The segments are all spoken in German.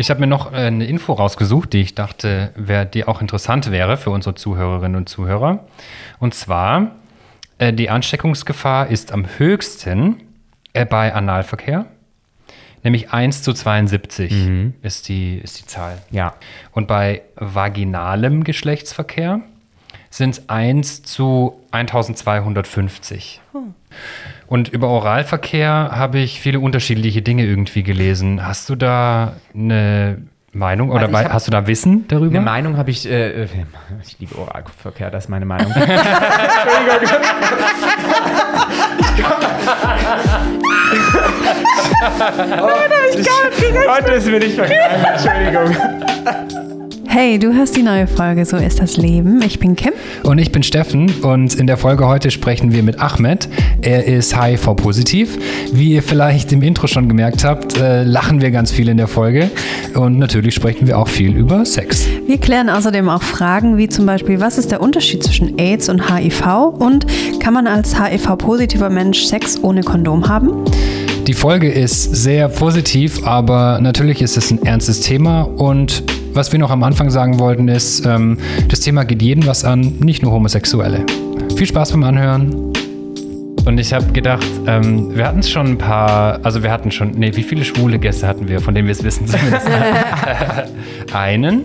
Ich habe mir noch äh, eine Info rausgesucht, die ich dachte, wär, die auch interessant wäre für unsere Zuhörerinnen und Zuhörer. Und zwar, äh, die Ansteckungsgefahr ist am höchsten äh, bei Analverkehr. Nämlich 1 zu 72 ist, die, ist die Zahl. Ja. Und bei vaginalem Geschlechtsverkehr sind es 1 zu 1250. Und über Oralverkehr habe ich viele unterschiedliche Dinge irgendwie gelesen. Hast du da eine Meinung oder Also ich hast du da Wissen darüber? Eine Meinung habe ich, äh, äh, ich liebe Oralverkehr, das ist meine Meinung. Entschuldigung. Heute ist mir nicht verknallt, Entschuldigung. Hey, du hörst die neue Folge So ist das Leben. Ich bin Kim. Und ich bin Steffen und in der Folge heute sprechen wir mit Ahmed. Er ist HIV-positiv. Wie ihr vielleicht im Intro schon gemerkt habt, äh, lachen wir ganz viel in der Folge. Und natürlich sprechen wir auch viel über Sex. Wir klären außerdem auch Fragen wie zum Beispiel, was ist der Unterschied zwischen AIDS und HIV und kann man als HIV-positiver Mensch Sex ohne Kondom haben? Die Folge ist sehr positiv, aber natürlich ist es ein ernstes Thema. Und was wir noch am Anfang sagen wollten, ist, ähm, das Thema geht jeden was an, nicht nur Homosexuelle. Viel Spaß beim Anhören. Und ich habe gedacht, ähm, wir hatten schon ein paar, also wir hatten schon, nee, wie viele schwule Gäste hatten wir, von denen wir es wissen zumindest? Einen.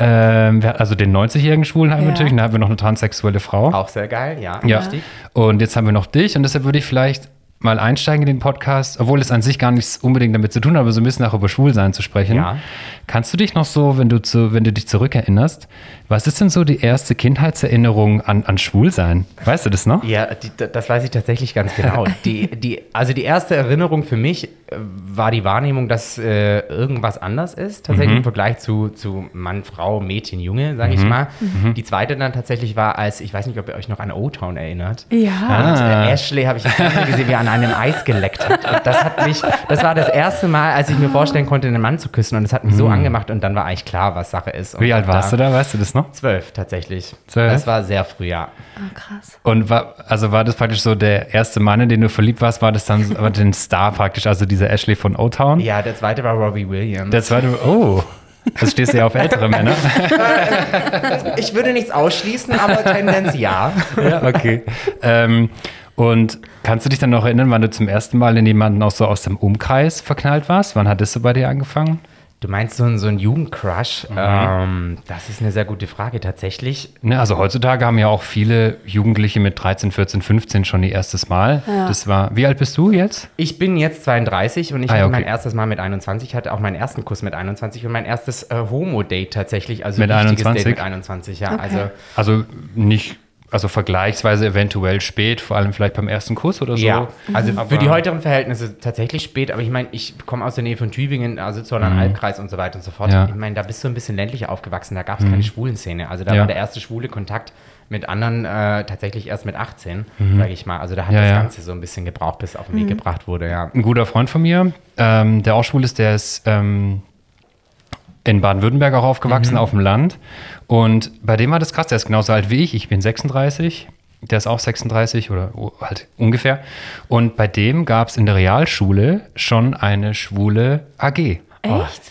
Ähm, also den 90-jährigen Schwulen haben wir Ja. natürlich, und dann haben wir noch eine transsexuelle Frau. Auch sehr geil, ja. Ja. Richtig. Und jetzt haben wir noch dich und deshalb würde ich vielleicht mal einsteigen in den Podcast, obwohl es an sich gar nichts unbedingt damit zu tun hat, aber so ein bisschen auch über Schwulsein zu sprechen. Ja. Kannst du dich noch so, wenn du zu, wenn du dich zurückerinnerst, was ist denn so die erste Kindheitserinnerung an, an Schwulsein? Weißt du das noch? Ja, die, das weiß ich tatsächlich ganz genau. Die, die, also die erste Erinnerung für mich äh, war die Wahrnehmung, dass äh, irgendwas anders ist, tatsächlich im Vergleich zu, zu Mann, Frau, Mädchen, Junge, sage ich mal. Die zweite dann tatsächlich war, als, ich weiß nicht, ob ihr euch noch an O-Town erinnert. Ja. Und Ah. äh, Ashley habe ich gesehen, wie er an einem Eis geleckt hat. Und das hat mich, das war das erste Mal, als ich mir vorstellen konnte, einen Mann zu küssen. Und das hat mich so angemacht und dann war eigentlich klar, was Sache ist. Und Wie alt warst du da? Weißt du das noch? Zwölf tatsächlich. Zwölf? Das war sehr früh, ja. Oh, krass. Und war, also war das praktisch so der erste Mann, in den du verliebt warst, war das dann war den Star praktisch, also dieser Ashley von O-Town? Ja, der zweite war Robbie Williams. Der zweite, oh, das stehst du ja auf ältere Männer. Ich würde nichts ausschließen, aber Tendenz ja. Ja, okay. ähm, und kannst du dich dann noch erinnern, wann du zum ersten Mal in jemanden auch so aus dem Umkreis verknallt warst? Wann hat das so bei dir angefangen? Du meinst so ein, so ein Jugendcrush? Ähm, das ist eine sehr gute Frage tatsächlich. Ne, also heutzutage haben ja auch viele Jugendliche mit 13, 14, 15 schon ihr erstes Mal. Das war, wie alt bist du jetzt? Ich bin jetzt 32 und ich Ah, ja, hatte okay. mein erstes Mal mit 21, hatte auch meinen ersten Kuss mit 21 und mein erstes äh, Homo-Date tatsächlich, also Mit richtiges 21? Date mit 21, ja. Okay. Also Also nicht, also vergleichsweise eventuell spät, vor allem vielleicht beim ersten Kuss oder so. Ja, also Aber- für die heutigen Verhältnisse tatsächlich spät, aber ich meine, ich komme aus der Nähe von Tübingen, also Zollern Albkreis und so weiter und so fort. Mhm. Ja. Ich meine, da bist du ein bisschen ländlich aufgewachsen, da gab es keine Schwulenszene. Also da Ja. war der erste schwule Kontakt mit anderen äh, tatsächlich erst mit 18, sage ich mal. Also da hat Mhm. Ja, das ja. Ganze so ein bisschen gebraucht, bis es auf den Weg gebracht wurde, ja. Ein guter Freund von mir, ähm, der auch schwul ist, der ist ähm, in Baden-Württemberg auch aufgewachsen, auf dem Land. Und bei dem war das krass, der ist genauso alt wie ich. Ich bin 36. Der ist auch 36 oder oh, halt ungefähr. Und bei dem gab es in der Realschule schon eine schwule AG. Echt?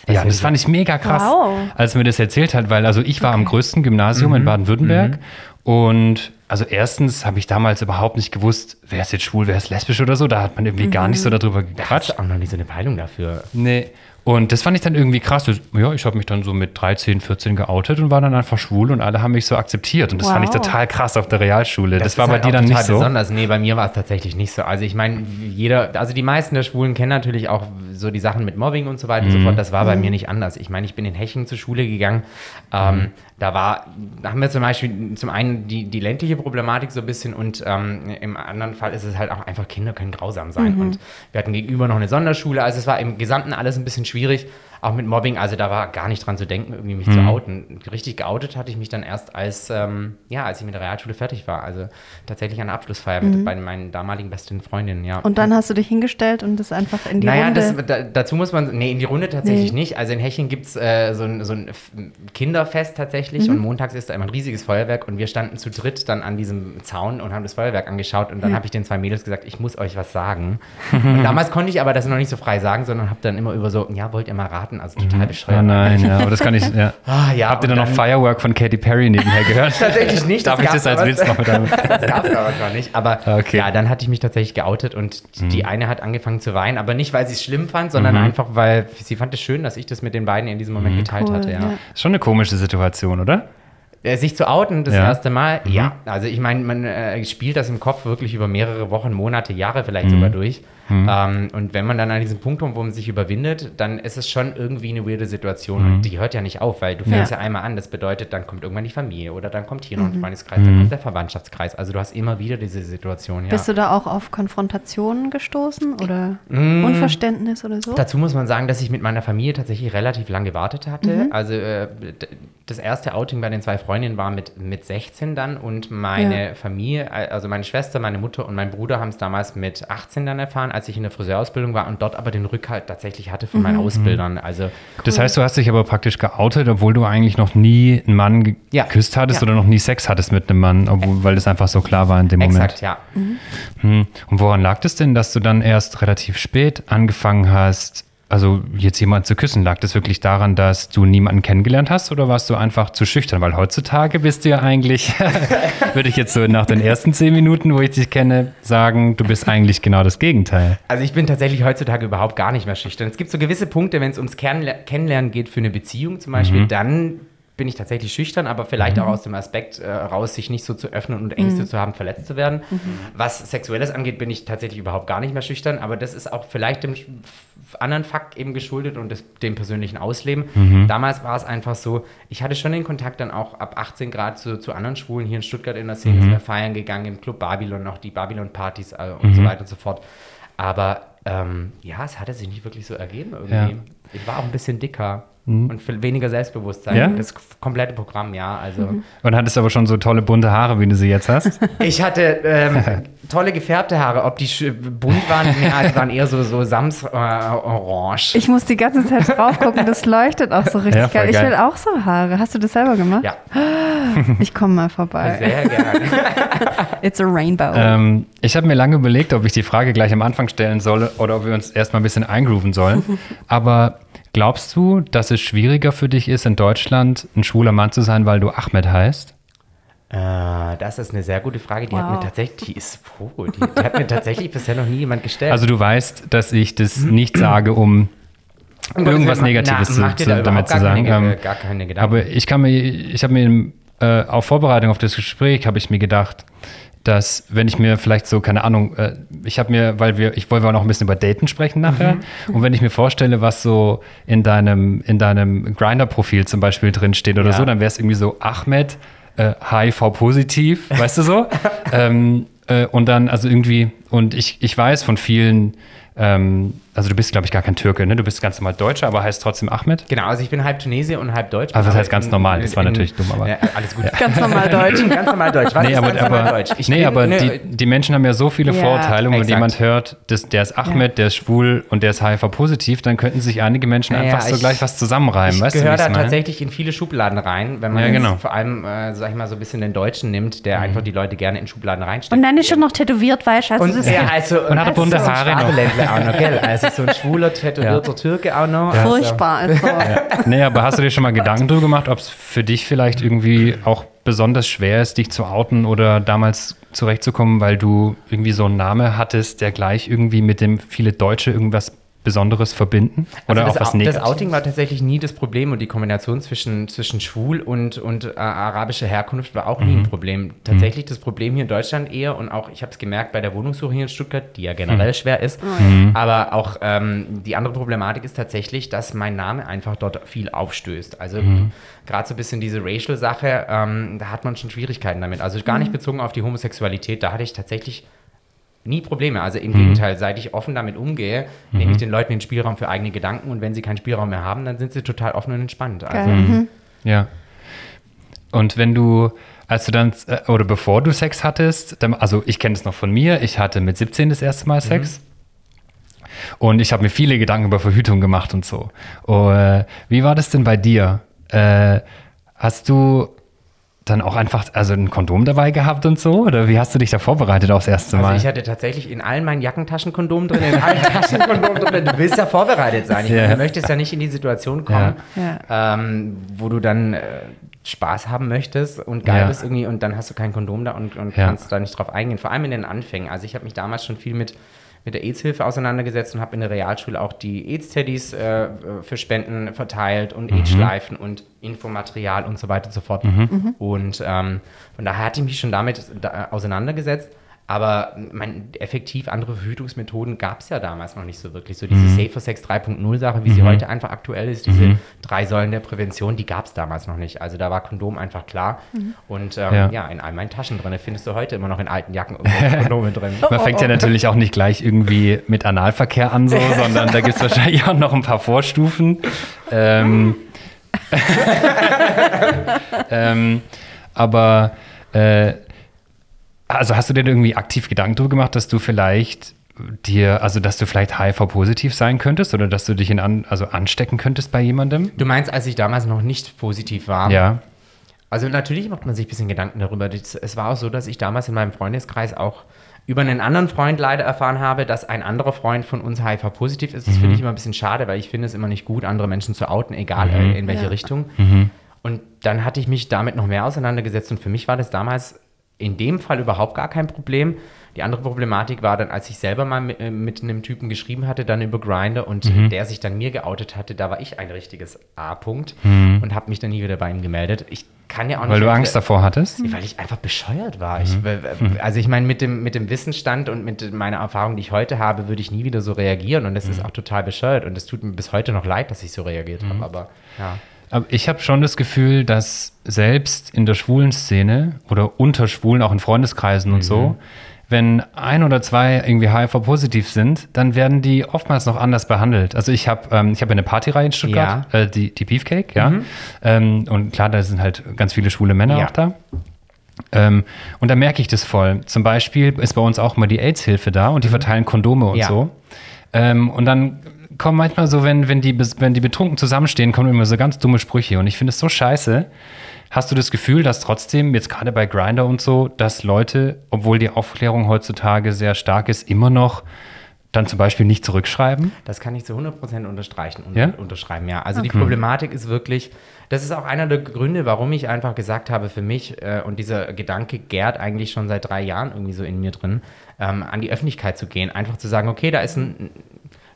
Ja, das fand ich mega krass, Wow. als er mir das erzählt hat, weil also ich war am größten Gymnasium in Baden-Württemberg und also erstens habe ich damals überhaupt nicht gewusst, wer ist jetzt schwul, wer ist lesbisch oder so, da hat man irgendwie gar nicht so darüber gequatscht. Hast du auch noch nie so eine Peilung dafür? Nee. Und das fand ich dann irgendwie krass. Das, ja, ich habe mich dann so mit 13, 14 geoutet und war dann einfach schwul und alle haben mich so akzeptiert. Und das fand ich Wow. total krass auf der Realschule. Das, ist war bei halt dir dann nicht so. Besonders. Nee, bei mir war es tatsächlich nicht so. Also ich meine, jeder, also die meisten der Schwulen kennen natürlich auch so die Sachen mit Mobbing und so weiter und Mhm. so fort. Das war bei mir nicht anders. Ich meine, ich bin in Hechingen zur Schule gegangen. Ähm, Mhm. Da war, da haben wir zum Beispiel zum einen die, die ländliche Problematik so ein bisschen und ähm, im anderen Fall ist es halt auch einfach, Kinder können grausam sein. Und wir hatten gegenüber noch eine Sonderschule. Also es war im Gesamten alles ein bisschen schwierig. Auch mit Mobbing, also da war gar nicht dran zu denken, irgendwie mich Mhm. zu outen. Richtig geoutet hatte ich mich dann erst als, ähm, ja, als ich mit der Realschule fertig war. Also tatsächlich an der Abschlussfeier mit bei meinen damaligen besten Freundinnen, ja. Und dann hast du dich hingestellt und das einfach in die naja, Runde. das, da, dazu muss man, nee, in die Runde tatsächlich Nee. nicht. Also in Hechingen gibt es äh, so, ein, so ein Kinderfest tatsächlich und montags ist da immer ein riesiges Feuerwerk und wir standen zu dritt dann an diesem Zaun und haben das Feuerwerk angeschaut und dann habe ich den zwei Mädels gesagt, ich muss euch was sagen. und damals konnte ich aber das noch nicht so frei sagen, sondern habe dann immer über so, ja, wollt ihr mal raten, hatten, also total Oh bescheuert. nein, ja, aber das kann ich, ja. Ah, ja, Habt ihr dann noch Firework von Katy Perry nebenher gehört? Tatsächlich nicht. Darf ich das als Witz noch mit einem? Das gab es aber gar nicht. Aber Okay. ja, dann hatte ich mich tatsächlich geoutet und die eine hat angefangen zu weinen, aber nicht, weil sie es schlimm fand, sondern einfach, weil sie fand es schön, dass ich das mit den beiden in diesem Moment geteilt Cool, hatte. Ja. ja. Ist schon eine komische Situation, oder? Äh, Sich zu outen, das Ja. Mhm. erste Mal, ja. Also ich meine, man äh, spielt das im Kopf wirklich über mehrere Wochen, Monate, Jahre vielleicht Mhm. sogar durch. Ähm, und wenn man dann an diesem Punkt kommt, wo man sich überwindet, dann ist es schon irgendwie eine weirde Situation. Mhm. Und die hört ja nicht auf, weil du fängst ja. einmal an. Das bedeutet, dann kommt irgendwann die Familie oder dann kommt hier noch ein Freundeskreis, dann kommt der Verwandtschaftskreis. Also du hast immer wieder diese Situation. Ja. Bist du da auch auf Konfrontationen gestoßen oder Unverständnis oder so? Dazu muss man sagen, dass ich mit meiner Familie tatsächlich relativ lange gewartet hatte. Mhm. Also äh, das erste Outing bei den zwei Freundinnen war mit, mit 16 dann und meine Ja. Familie, äh, also meine Schwester, meine Mutter und mein Bruder haben es damals mit 18 dann erfahren, als ich in der Friseurausbildung war und dort aber den Rückhalt tatsächlich hatte von Mhm. meinen Ausbildern. Also Das heißt, du hast dich aber praktisch geoutet, obwohl du eigentlich noch nie einen Mann Ja. geküsst hattest Ja. oder noch nie Sex hattest mit einem Mann, obwohl, weil das einfach so klar war in dem exakt, Moment. ja. Hm. Und woran lag das denn, dass du dann erst relativ spät angefangen hast, also jetzt jemanden zu küssen? Lag das wirklich daran, dass du niemanden kennengelernt hast oder warst du einfach zu schüchtern? Weil heutzutage bist du ja eigentlich, würde ich jetzt so nach den ersten zehn Minuten, wo ich dich kenne, sagen, du bist eigentlich genau das Gegenteil. Also ich bin tatsächlich heutzutage überhaupt gar nicht mehr schüchtern. Es gibt so gewisse Punkte, wenn es ums Kennenler- Kennenlernen geht für eine Beziehung zum Beispiel, Mhm. dann bin ich tatsächlich schüchtern, aber vielleicht auch aus dem Aspekt äh, raus, sich nicht so zu öffnen und Ängste zu haben, verletzt zu werden. Was Sexuelles angeht, bin ich tatsächlich überhaupt gar nicht mehr schüchtern, aber das ist auch vielleicht dem f- anderen Fakt eben geschuldet und das, dem persönlichen Ausleben. Mhm. Damals war es einfach so, ich hatte schon den Kontakt dann auch ab 18 Grad zu, zu anderen Schwulen hier in Stuttgart in der Szene, sind wir feiern gegangen im Club Babylon, noch die Babylon-Partys äh, und so weiter und so fort. Aber ähm, ja, es hatte sich nicht wirklich so ergeben irgendwie. Ja. Ich war auch ein bisschen dicker und viel weniger Selbstbewusstsein. Ja? Das komplette Programm, ja. Also Und hattest aber schon so tolle bunte Haare, wie du sie jetzt hast. ich hatte ähm, tolle gefärbte Haare. Ob die bunt waren, ja, die waren eher so, so Sams äh, orange. Ich muss die ganze Zeit drauf gucken, das leuchtet auch so richtig Ja, voll geil. Ich geil. will auch so Haare. Hast du das selber gemacht? ja, Ich komme mal vorbei. sehr gerne. It's a rainbow. ähm, ich habe mir lange überlegt, ob ich die Frage gleich am Anfang stellen soll oder ob wir uns erstmal ein bisschen eingrooven sollen. Aber glaubst du, dass es schwieriger für dich ist, in Deutschland ein schwuler Mann zu sein, weil du Ahmed heißt? Äh, das ist eine sehr gute Frage. Die hat Wow. mir tatsächlich, die ist, oh, die, die hat mir tatsächlich bisher noch nie jemand gestellt. Also du weißt, dass ich das nicht sage, um irgendwas Negatives na, zu, da damit zu sagen. Keine, Ähm, gar keine Gedanken. aber ich kann mir, ich habe mir äh, auf Vorbereitung auf das Gespräch habe ich mir gedacht, dass wenn ich mir vielleicht so keine Ahnung, äh, ich habe mir, weil wir, ich wollte auch noch ein bisschen über Daten sprechen nachher, Mhm. und wenn ich mir vorstelle, was so in deinem in deinem Grinder-Profil zum Beispiel drin steht oder Ja. so, dann wäre es irgendwie so Ahmed äh, HIV-positiv, weißt du so? ähm, äh, und dann also irgendwie und ich ich weiß von vielen ähm, also du bist, glaube ich, gar kein Türke, ne? Du bist ganz normal Deutscher, aber heißt trotzdem Ahmed. Genau, also ich bin halb Tunesier und halb Deutsch. Also das heißt ganz in- normal, das war natürlich dumm, aber- Ja, alles gut. Ganz normal Deutsch. Ganz normal Deutsch. Was Nee, ist aber, ganz normal aber, Deutsch? Ich nee, bin- aber ne, die, die Menschen haben ja so viele Ja, Vorurteile. Und wenn jemand hört, das, der ist Ahmed, der ist schwul und der ist HIV-positiv, dann könnten sich einige Menschen Ja, einfach ja, so ich- gleich was zusammenreimen. Ich weißt du, wie gehöre ich's da meine? tatsächlich in viele Schubladen rein, wenn man Ja, genau. vor allem, äh, sag ich mal, so ein bisschen den Deutschen nimmt, der einfach die Leute gerne in Schubladen reinsteckt. Und dann ist schon noch tätowiert, weißt du? Also Und, ja, also, Und hat er bunte Haare noch. Schwabeländler Also so ein schwuler, tätowierter Türke auch noch. ist Also, furchtbar. Also. Nee, aber hast du dir schon mal Gedanken drüber gemacht, ob es für dich vielleicht irgendwie auch besonders schwer ist, dich zu outen oder damals zurechtzukommen, weil du irgendwie so einen Namen hattest, der gleich irgendwie mit dem viele Deutsche irgendwas Besonderes verbinden? Oder also auch was das, Au- das Negatives? Outing war tatsächlich nie das Problem und die Kombination zwischen, zwischen schwul und, und äh, arabischer Herkunft war auch nie Mhm. ein Problem. Tatsächlich das Problem hier in Deutschland eher und auch, ich habe es gemerkt bei der Wohnungssuche hier in Stuttgart, die ja generell Mhm. schwer ist, aber auch ähm, die andere Problematik ist tatsächlich, dass mein Name einfach dort viel aufstößt. Also Mhm. gerade so ein bisschen diese Racial-Sache, ähm, da hat man schon Schwierigkeiten damit. Also gar nicht bezogen auf die Homosexualität, da hatte ich tatsächlich nie Probleme. Also Mhm. im Gegenteil, seit ich offen damit umgehe, nehme ich den Leuten den Spielraum für eigene Gedanken und wenn sie keinen Spielraum mehr haben, dann sind sie total offen und entspannt. Also, Geil. Mhm. Ja. Und wenn du, als du dann, äh, oder bevor du Sex hattest, dann, also ich kenne es noch von mir, ich hatte mit 17 das erste Mal Sex. Und ich habe mir viele Gedanken über Verhütung gemacht und so. Oh, äh, wie war das denn bei dir? Äh, hast du dann auch einfach also ein Kondom dabei gehabt und so? Oder wie hast du dich da vorbereitet aufs erste Mal? Also ich hatte tatsächlich in allen meinen Jackentaschen Kondom drin, in allen Taschen Kondom drin. Du willst ja vorbereitet sein. Ich, Ja. Du möchtest ja nicht in die Situation kommen, Ähm, wo du dann äh, Spaß haben möchtest und geil Ja. bist irgendwie und dann hast du kein Kondom da und, und Ja. kannst da nicht drauf eingehen. Vor allem in den Anfängen. Also ich habe mich damals schon viel mit mit der AIDS-Hilfe auseinandergesetzt und habe in der Realschule auch die AIDS-Teddys äh, für Spenden verteilt und AIDS-Schleifen und Infomaterial und so weiter und so fort. Und ähm, von daher hatte ich mich schon damit da, auseinandergesetzt. Aber mein, effektiv andere Verhütungsmethoden gab es ja damals noch nicht so wirklich. So diese Safer Sex 3.0 Sache, wie sie heute einfach aktuell ist, diese drei Säulen der Prävention, die gab es damals noch nicht. Also da war Kondom einfach klar. Und ähm, Ja. ja. in all meinen Taschen drin. findest du heute immer noch in alten Jacken irgendwo Kondome drin. Man fängt ja natürlich auch nicht gleich irgendwie mit Analverkehr an, so, sondern da gibt es wahrscheinlich auch noch ein paar Vorstufen. Ähm, ähm, aber äh, also hast du dir irgendwie aktiv Gedanken darüber gemacht, dass du vielleicht dir, also dass du vielleicht HIV-positiv sein könntest oder dass du dich in an, also anstecken könntest bei jemandem? Du meinst, als ich damals noch nicht positiv war? Ja. Also natürlich macht man sich ein bisschen Gedanken darüber. Es war auch so, dass ich damals in meinem Freundeskreis auch über einen anderen Freund leider erfahren habe, dass ein anderer Freund von uns HIV-positiv ist. Das finde ich immer ein bisschen schade, weil ich finde es immer nicht gut, andere Menschen zu outen, egal äh, in welche Ja. Richtung. Und dann hatte ich mich damit noch mehr auseinandergesetzt und für mich war das damals in dem Fall überhaupt gar kein Problem. Die andere Problematik war dann, als ich selber mal mit, äh, mit einem Typen geschrieben hatte, dann über Grindr und der sich dann mir geoutet hatte, da war ich ein richtiges A-Punkt und habe mich dann nie wieder bei ihm gemeldet. Ich kann ja auch nicht. Weil du Angst davor hattest? weil ich einfach bescheuert war. Ich, also ich meine, mit dem, mit dem Wissensstand und mit meiner Erfahrung, die ich heute habe, würde ich nie wieder so reagieren. Und das ist auch total bescheuert. Und es tut mir bis heute noch leid, dass ich so reagiert habe. Aber ja. Aber ich habe schon das Gefühl, dass selbst in der schwulen Szene oder unter Schwulen, auch in Freundeskreisen und so, wenn ein oder zwei irgendwie HIV-positiv sind, dann werden die oftmals noch anders behandelt. Also ich habe ähm, ich hab eine Partyreihe in Stuttgart, äh, die, die Beefcake, ja. Ähm, und klar, da sind halt ganz viele schwule Männer Ja. auch da. Ähm, und da merke ich das voll. Zum Beispiel ist bei uns auch mal die AIDS-Hilfe da und die verteilen Kondome und Ja. so. Ähm, und dann kommen manchmal so, wenn, wenn, die, wenn die betrunken zusammenstehen, kommen immer so ganz dumme Sprüche. Und ich finde es so scheiße. Hast du das Gefühl, dass trotzdem, jetzt gerade bei Grinder und so, dass Leute, obwohl die Aufklärung heutzutage sehr stark ist, immer noch dann zum Beispiel nicht zurückschreiben? Das kann ich zu 100% unterstreichen und Ja? unterschreiben, ja. Also die Problematik ist wirklich, das ist auch einer der Gründe, warum ich einfach gesagt habe, für mich, äh, und dieser Gedanke gärt eigentlich schon seit drei Jahren irgendwie so in mir drin, ähm, an die Öffentlichkeit zu gehen. Einfach zu sagen, okay, da ist ein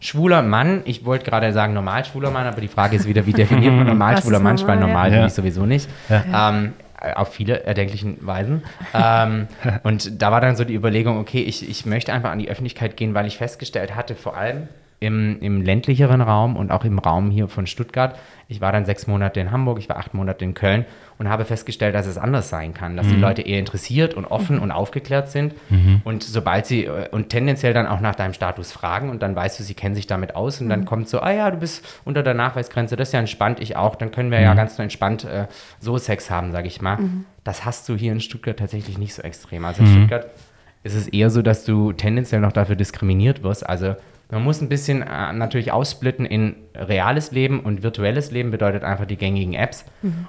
schwuler Mann, ich wollte gerade sagen normal schwuler Mann, aber die Frage ist wieder, wie definiert man normal schwuler Mann, weil ja. normal bin Ja. ich sowieso nicht. Ähm, auf viele erdenklichen Weisen. ähm, und da war dann so die Überlegung, okay, ich, ich möchte einfach an die Öffentlichkeit gehen, weil ich festgestellt hatte, vor allem im, im ländlicheren Raum und auch im Raum hier von Stuttgart, ich war dann sechs Monate in Hamburg, ich war acht Monate in Köln und habe festgestellt, dass es anders sein kann, dass die Leute eher interessiert und offen und aufgeklärt sind. Und sobald sie äh, und tendenziell dann auch nach deinem Status fragen und dann weißt du, sie kennen sich damit aus und dann kommt so, ah ja, du bist unter der Nachweisgrenze, das ist ja entspannt, ich auch, dann können wir ja ganz entspannt äh, so Sex haben, sage ich mal. Das hast du hier in Stuttgart tatsächlich nicht so extrem. Also in Stuttgart ist es eher so, dass du tendenziell noch dafür diskriminiert wirst. Also man muss ein bisschen äh, natürlich aussplitten in reales Leben und virtuelles Leben bedeutet einfach die gängigen Apps.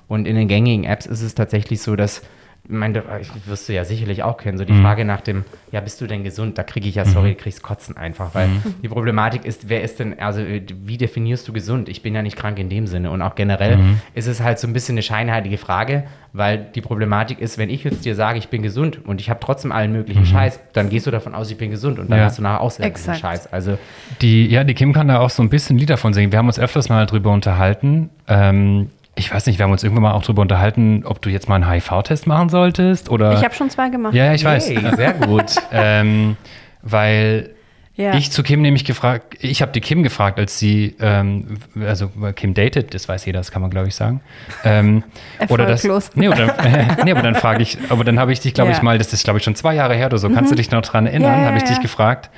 Und in den gängigen Apps ist es tatsächlich so, dass meine, ich wirst du ja sicherlich auch kennen, so die Frage nach dem, ja, bist du denn gesund? Da kriege ich ja, sorry, kriegst Kotzen einfach, weil die Problematik ist, wer ist denn, also äh, wie definierst du gesund? Ich bin ja nicht krank in dem Sinne und auch generell ist es halt so ein bisschen eine scheinheilige Frage, weil die Problematik ist, wenn ich jetzt dir sage, ich bin gesund und ich habe trotzdem allen möglichen Scheiß, dann gehst du davon aus, ich bin gesund und dann Ja. hast du nachher auch selber. Scheiß. Also Die, ja, die Kim kann da auch so ein bisschen ein Lied davon singen. Wir haben uns öfters mal drüber unterhalten. Ähm, ich weiß nicht, wir haben uns irgendwann mal auch drüber unterhalten, ob du jetzt mal einen HIV-Test machen solltest oder. Ich habe schon zwei gemacht. ja, ja, ich weiß. Hey, sehr gut. ähm, weil Ja. ich zu Kim nämlich gefragt, ich habe die Kim gefragt, als sie, ähm, also Kim datet, das weiß jeder, das kann man glaube ich sagen. Ähm, oder das, nee, oder, nee, aber dann frage ich, aber dann habe ich dich, glaube ich Ja. Mhm. mal, das ist glaube ich schon zwei Jahre her oder so, kannst du dich noch dran erinnern? Ja, ja, habe ich dich gefragt.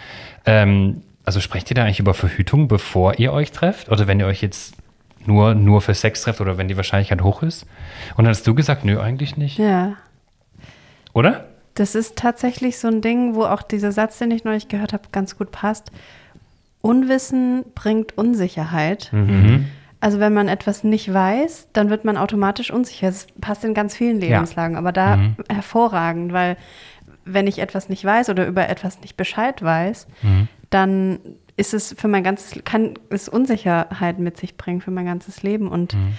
Ähm, also sprecht ihr da eigentlich über Verhütung, bevor ihr euch trefft? Oder wenn ihr euch jetzt nur, nur für Sex trefft oder wenn die Wahrscheinlichkeit hoch ist? Und dann hast du gesagt, nö, eigentlich nicht. ja. Oder? Das ist tatsächlich so ein Ding, wo auch dieser Satz, den ich neulich gehört habe, ganz gut passt. Unwissen bringt Unsicherheit. Mhm. Also wenn man etwas nicht weiß, dann wird man automatisch unsicher. Das passt in ganz vielen Lebenslagen, ja. aber da mhm. hervorragend, weil wenn ich etwas nicht weiß oder über etwas nicht Bescheid weiß, mhm. dann ist es für mein ganzes, kann es Unsicherheit mit sich bringen für mein ganzes Leben. Und mhm.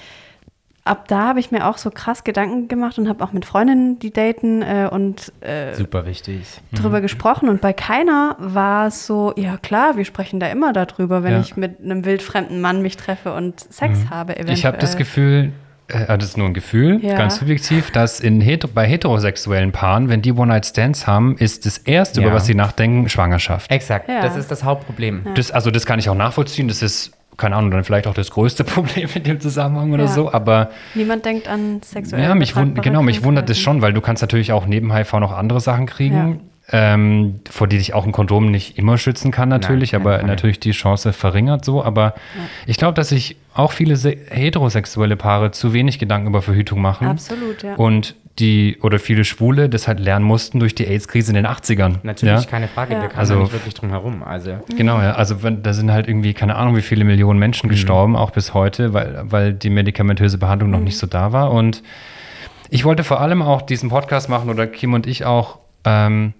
ab da habe ich mir auch so krass Gedanken gemacht und habe auch mit Freundinnen, die daten äh, und äh, super wichtig drüber mhm. gesprochen. Und bei keiner war es so, ja klar, wir sprechen da immer darüber, wenn ja. ich mit einem wildfremden Mann mich treffe und Sex mhm. habe. Eventuell. Ich habe das Gefühl, äh, das ist nur ein Gefühl, ja. ganz subjektiv, dass in heter bei heterosexuellen Paaren, wenn die One-Night-Stands haben, ist das Erste, ja. über was sie nachdenken, Schwangerschaft. Exakt, ja. das ist das Hauptproblem. Das, also das kann ich auch nachvollziehen, das ist, keine Ahnung, dann vielleicht auch das größte Problem in dem Zusammenhang oder so, aber... Niemand denkt an sexuelle Ja, mich wund, genau, mich wundert es schon, weil du kannst natürlich auch neben HIV noch andere Sachen kriegen ähm, vor die dich auch ein Kondom nicht immer schützen kann natürlich, Nein, aber natürlich die Chance verringert so. Aber ja. ich glaube, dass sich auch viele heterosexuelle Paare zu wenig Gedanken über Verhütung machen. Absolut, ja. Und die oder viele Schwule das halt lernen mussten durch die AIDS-Krise in den 80ern. Natürlich, ja? keine Frage, ja. wir kamen also, nicht wirklich drum herum. Also. Genau, ja. Also wenn, da sind halt irgendwie, keine Ahnung, wie viele Millionen Menschen mhm. gestorben, auch bis heute, weil, weil die medikamentöse Behandlung mhm. noch nicht so da war. Und ich wollte vor allem auch diesen Podcast machen, oder Kim und ich auch, ähm,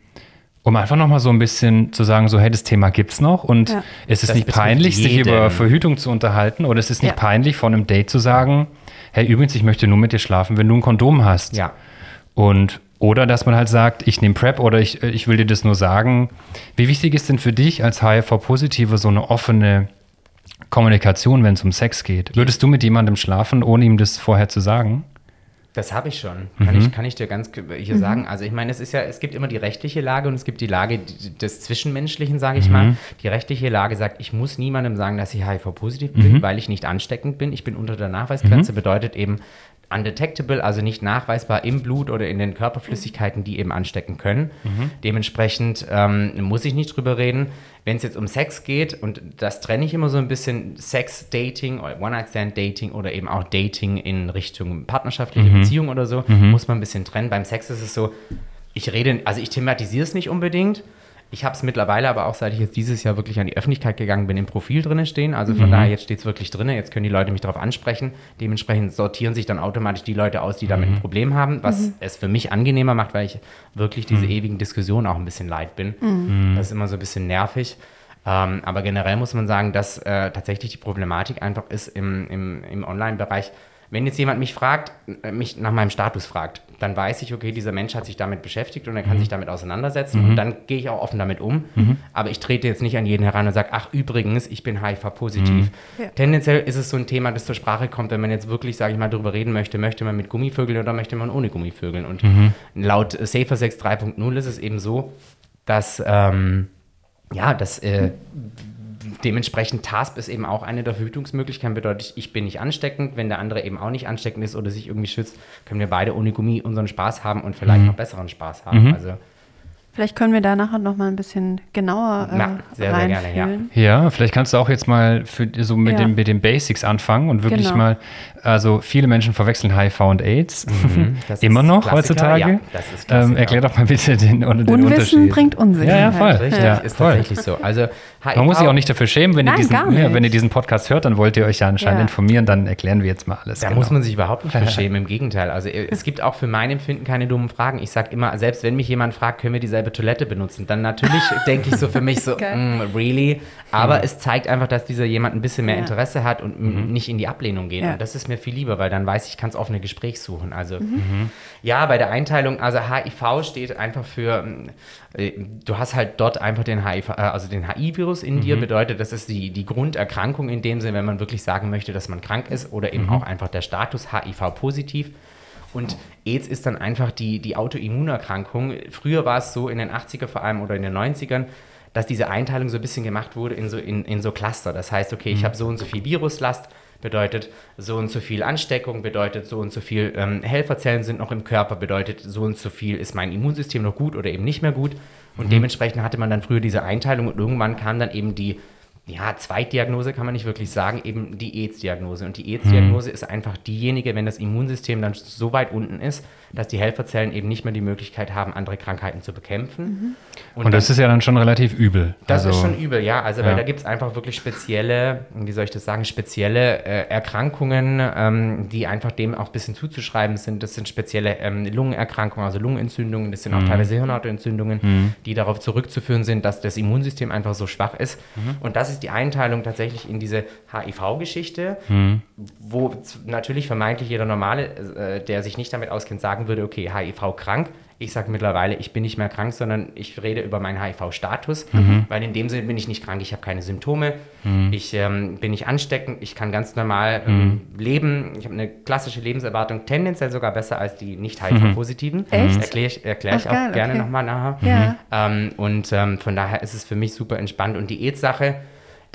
um einfach nochmal so ein bisschen zu sagen, so, hey, das Thema gibt's noch und ja. es ist das nicht peinlich, jeden. sich über Verhütung zu unterhalten oder es ist nicht ja. peinlich, von einem Date zu sagen, hey, übrigens, ich möchte nur mit dir schlafen, wenn du ein Kondom hast. Ja. Und oder dass man halt sagt, ich nehme PrEP oder ich, ich will dir das nur sagen. Wie wichtig ist denn für dich als HIV-Positive so eine offene Kommunikation, wenn es um Sex geht? Würdest du mit jemandem schlafen, ohne ihm das vorher zu sagen? Das habe ich schon, kann, mhm. ich, kann ich dir ganz hier mhm. sagen. Also ich meine, es ist ja, es gibt immer die rechtliche Lage und es gibt die Lage des Zwischenmenschlichen, sage ich mhm. mal. Die rechtliche Lage sagt, ich muss niemandem sagen, dass ich HIV-positiv bin, mhm. weil ich nicht ansteckend bin. Ich bin unter der Nachweisgrenze, mhm. bedeutet eben, undetectable, also nicht nachweisbar im Blut oder in den Körperflüssigkeiten, die eben anstecken können. Mhm. Dementsprechend ähm, muss ich nicht drüber reden. Wenn es jetzt um Sex geht, und das trenne ich immer so ein bisschen, Sex, Dating, One-Night-Stand-Dating oder eben auch Dating in Richtung partnerschaftliche mhm. Beziehung oder so, mhm. muss man ein bisschen trennen. Beim Sex ist es so, ich rede, also ich thematisiere es nicht unbedingt, ich habe es mittlerweile aber auch, seit ich jetzt dieses Jahr wirklich an die Öffentlichkeit gegangen bin, im Profil drin stehen. Also von mhm. daher, jetzt steht es wirklich drin. Jetzt können die Leute mich darauf ansprechen. Dementsprechend sortieren sich dann automatisch die Leute aus, die damit mhm. ein Problem haben, was mhm. es für mich angenehmer macht, weil ich wirklich diese mhm. ewigen Diskussionen auch ein bisschen leid bin. Mhm. Das ist immer so ein bisschen nervig. Ähm, aber generell muss man sagen, dass äh, tatsächlich die Problematik einfach ist im, im, im Online-Bereich, wenn jetzt jemand mich fragt, äh, mich nach meinem Status fragt, dann weiß ich, okay, dieser Mensch hat sich damit beschäftigt und er kann mhm. sich damit auseinandersetzen mhm. und dann gehe ich auch offen damit um. Mhm. Aber ich trete jetzt nicht an jeden heran und sage, ach übrigens, ich bin HIV-positiv. Mhm. Ja. Tendenziell ist es so ein Thema, das zur Sprache kommt, wenn man jetzt wirklich, sage ich mal, darüber reden möchte, möchte man mit Gummivögeln oder möchte man ohne Gummivögeln. Und mhm. laut Safer 6 3.0 ist es eben so, dass, ähm, ja, dass äh, dementsprechend TASP ist eben auch eine der Verhütungsmöglichkeiten. Bedeutet, ich bin nicht ansteckend. Wenn der andere eben auch nicht ansteckend ist oder sich irgendwie schützt, können wir beide ohne Gummi unseren Spaß haben und vielleicht mhm. noch besseren Spaß haben. Mhm. Also Vielleicht können wir da nachher noch mal ein bisschen genauer äh, Na, sehr, sehr gerne, ja. Ja, vielleicht kannst du auch jetzt mal für, so mit, ja. den, mit den Basics anfangen und wirklich genau. mal, also viele Menschen verwechseln HIV und AIDS. Mhm, Immer noch Klassiker, heutzutage. Ja, das ist ähm, erklär doch mal bitte den, den Unwissen Unterschied. bringt Unsicherheit. Ja, ja, voll. Richtig, ja, ist voll. tatsächlich so. Also HIV Man muss sich auch nicht dafür schämen, wenn, Nein, ihr diesen, ja, wenn ihr diesen Podcast hört, dann wollt ihr euch ja anscheinend informieren, dann erklären wir jetzt mal alles. Da genau. muss man sich überhaupt nicht für schämen, im Gegenteil. Also es gibt auch für mein Empfinden keine dummen Fragen. Ich sage immer, selbst wenn mich jemand fragt, können wir dieselbe Toilette benutzen, dann natürlich denke ich so für mich so, mm, really? Aber mhm. es zeigt einfach, dass dieser jemand ein bisschen mehr ja. Interesse hat und mhm. nicht in die Ablehnung geht. Ja. Und das ist mir viel lieber, weil dann weiß ich, ich kann es offene Gespräch suchen. Also mhm. ja, bei der Einteilung, also HIV steht einfach für, äh, du hast halt dort einfach den HIV, äh, also den HIV-Virus in dir, mhm. bedeutet, das ist die, die Grunderkrankung in dem Sinne, wenn man wirklich sagen möchte, dass man krank ist oder eben mhm. auch einfach der Status HIV-positiv. Und AIDS ist dann einfach die, die Autoimmunerkrankung. Früher war es so in den 80er vor allem oder in den 90ern, dass diese Einteilung so ein bisschen gemacht wurde in so, in, in so Cluster. Das heißt, okay, ich mhm. habe so und so viel Viruslast, bedeutet so und so viel Ansteckung, bedeutet so und so viel ähm, Helferzellen sind noch im Körper, bedeutet so und so viel ist mein Immunsystem noch gut oder eben nicht mehr gut. Und mhm. dementsprechend hatte man dann früher diese Einteilung und irgendwann kam dann eben die ja, Zweitdiagnose kann man nicht wirklich sagen, eben die AIDS-Diagnose. Und die AIDS-Diagnose mhm. ist einfach diejenige, wenn das Immunsystem dann so weit unten ist, dass die Helferzellen eben nicht mehr die Möglichkeit haben, andere Krankheiten zu bekämpfen. Mhm. Und, Und, das dann, ist ja dann schon relativ übel. Das also, ist schon übel, ja. Also, ja. weil da gibt es einfach wirklich spezielle, wie soll ich das sagen, spezielle äh, Erkrankungen, ähm, die einfach dem auch ein bisschen zuzuschreiben sind. Das sind spezielle ähm, Lungenerkrankungen, also Lungenentzündungen, das sind auch mhm. teilweise Hirnhautentzündungen, mhm. die darauf zurückzuführen sind, dass das Immunsystem einfach so schwach ist. Mhm. Und das ist ist die Einteilung tatsächlich in diese HIV-Geschichte, mhm. wo natürlich vermeintlich jeder Normale, äh, der sich nicht damit auskennt, sagen würde, okay, HIV krank. Ich sage mittlerweile, ich bin nicht mehr krank, sondern ich rede über meinen HIV-Status, mhm. weil in dem Sinne bin ich nicht krank, ich habe keine Symptome, mhm. ich ähm, bin nicht ansteckend, ich kann ganz normal ähm, mhm. leben, ich habe eine klassische Lebenserwartung, tendenziell sogar besser als die nicht HIV-Positiven. Mhm. Echt? Erkläre ich, erklär ich Ach, auch geil, gerne okay. nochmal nachher. Ja. Ähm, und ähm, von daher ist es für mich super entspannt. Und die AIDS-Sache,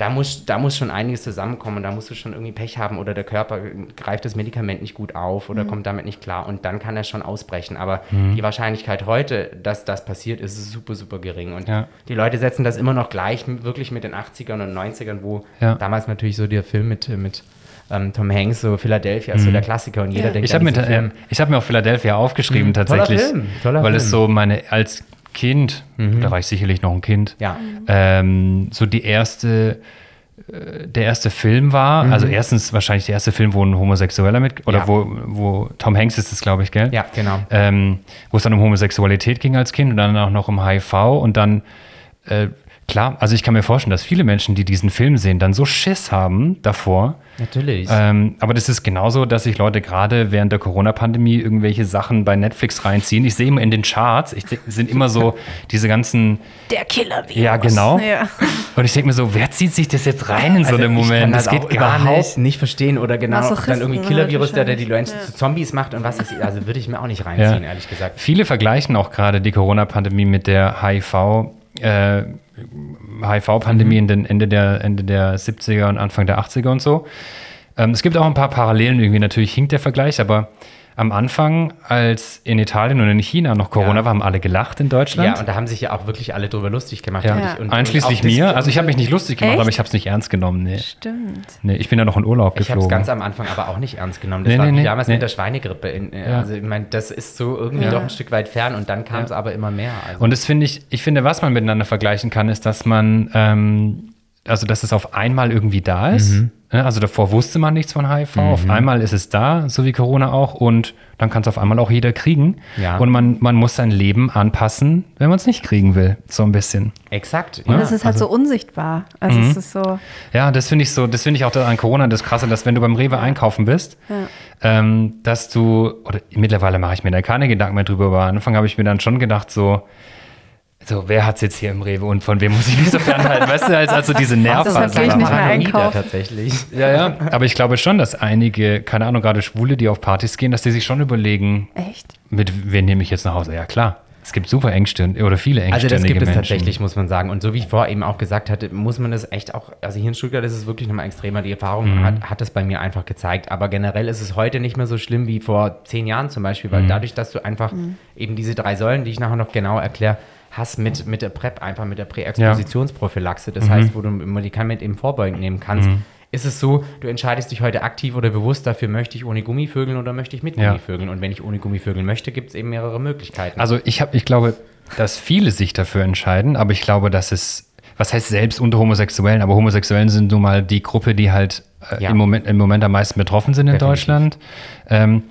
da muss, da muss schon einiges zusammenkommen. Da musst du schon irgendwie Pech haben oder der Körper greift das Medikament nicht gut auf oder mhm. kommt damit nicht klar und dann kann er schon ausbrechen. Aber mhm. die Wahrscheinlichkeit heute, dass das passiert, ist super, super gering. Und ja. die Leute setzen das immer noch gleich wirklich mit den 80ern und 90ern, wo ja. damals natürlich so der Film mit, mit ähm, Tom Hanks, so Philadelphia, mhm. so der Klassiker und jeder ja. denkt Ich habe mir, äh, hab mir auch Philadelphia aufgeschrieben mhm. tatsächlich. Toller Film, toller weil Film. es so meine, als Kind, mhm. da war ich sicherlich noch ein Kind, ja. ähm, so die erste äh, der erste Film war, mhm. also erstens wahrscheinlich der erste Film, wo ein Homosexueller mit, oder ja. wo, wo Tom Hanks ist es, glaube ich, gell? Ja, genau. Ähm, wo es dann um Homosexualität ging als Kind und dann auch noch um HIV und dann äh, Klar, also ich kann mir vorstellen, dass viele Menschen, die diesen Film sehen, dann so Schiss haben davor. Natürlich. Ähm, aber das ist genauso, dass sich Leute gerade während der Corona-Pandemie irgendwelche Sachen bei Netflix reinziehen. Ich sehe immer in den Charts, ich, sind immer so diese ganzen. Der Killer-Virus. Ja, genau. Ja. Und ich denke mir so, wer zieht sich das jetzt rein in also so einem Moment? das, das geht gar nicht. nicht verstehen oder genau dann irgendwie Killer-Virus, der, der die Leute ja. zu Zombies macht und was ist. Also würde ich mir auch nicht reinziehen, ja. ehrlich gesagt. Viele vergleichen auch gerade die Corona-Pandemie mit der HIV- äh, HIV-Pandemie mhm. Ende der, Ende der 70er und Anfang der 80er und so. Ähm, es gibt auch ein paar Parallelen irgendwie. Natürlich hinkt der Vergleich, aber am Anfang, als in Italien und in China noch Corona ja. war, haben alle gelacht in Deutschland. Ja, und da haben sich ja auch wirklich alle drüber lustig gemacht. Ja. ja. Und, Einschließlich und mir. Also ich habe mich nicht lustig gemacht, Echt? aber ich habe es nicht ernst genommen. Nee. Stimmt. Nee, ich bin ja noch in Urlaub ich geflogen. Ich habe es ganz am Anfang aber auch nicht ernst genommen. Das nee, war nee, damals nee. mit der Schweinegrippe. In, ja. Also ich meine, das ist so irgendwie doch ein Stück weit fern und dann kam es aber immer mehr. Also. Und das finde ich, ich finde, was man miteinander vergleichen kann, ist, dass man, ähm, also dass es auf einmal irgendwie da ist. Mhm also davor wusste man nichts von HIV. Mhm. Auf einmal ist es da, so wie Corona auch. Und dann kann es auf einmal auch jeder kriegen. Ja. Und man, man muss sein Leben anpassen, wenn man es nicht kriegen will. So ein bisschen. Exakt. Und es ist halt also, so unsichtbar. Also mhm. es ist so. Ja, das finde ich so, das finde ich auch an Corona das Krasse, dass wenn du beim Rewe einkaufen bist, ja. ähm, dass du, oder mittlerweile mache ich mir da keine Gedanken mehr drüber, aber am Anfang habe ich mir dann schon gedacht, so, so, wer hat es jetzt hier im Rewe und von wem muss ich mich so fernhalten? Weißt du, als also diese Nerven. Das ist nicht mehr einkaufen. tatsächlich. Ja, ja. Aber ich glaube schon, dass einige, keine Ahnung, gerade Schwule, die auf Partys gehen, dass die sich schon überlegen. Echt? Mit wen nehme ich jetzt nach Hause? Ja, klar. Es gibt super engstirnige oder viele engstirnige Also das gibt es tatsächlich, muss man sagen. Und so wie ich vorher eben auch gesagt hatte, muss man das echt auch, also hier in Stuttgart ist es wirklich nochmal extremer. Die Erfahrung mhm. hat, hat das bei mir einfach gezeigt. Aber generell ist es heute nicht mehr so schlimm wie vor zehn Jahren zum Beispiel, weil mhm. dadurch, dass du einfach mhm. eben diese drei Säulen, die ich nachher noch genau erkläre, hast mit, mit der PrEP, einfach mit der Präexpositionsprophylaxe. Das mhm. heißt, wo du ein Medikament eben vorbeugend nehmen kannst. Mhm. Ist es so, du entscheidest dich heute aktiv oder bewusst dafür, möchte ich ohne Gummivögeln oder möchte ich mit ja. Gummivögeln? Und wenn ich ohne Gummivögeln möchte, gibt es eben mehrere Möglichkeiten. Also ich, hab, ich glaube, dass viele sich dafür entscheiden, aber ich glaube, dass es, was heißt selbst unter Homosexuellen, aber Homosexuellen sind nun mal die Gruppe, die halt äh, ja. im, Moment, im Moment am meisten betroffen sind in Definitiv. Deutschland. Ähm,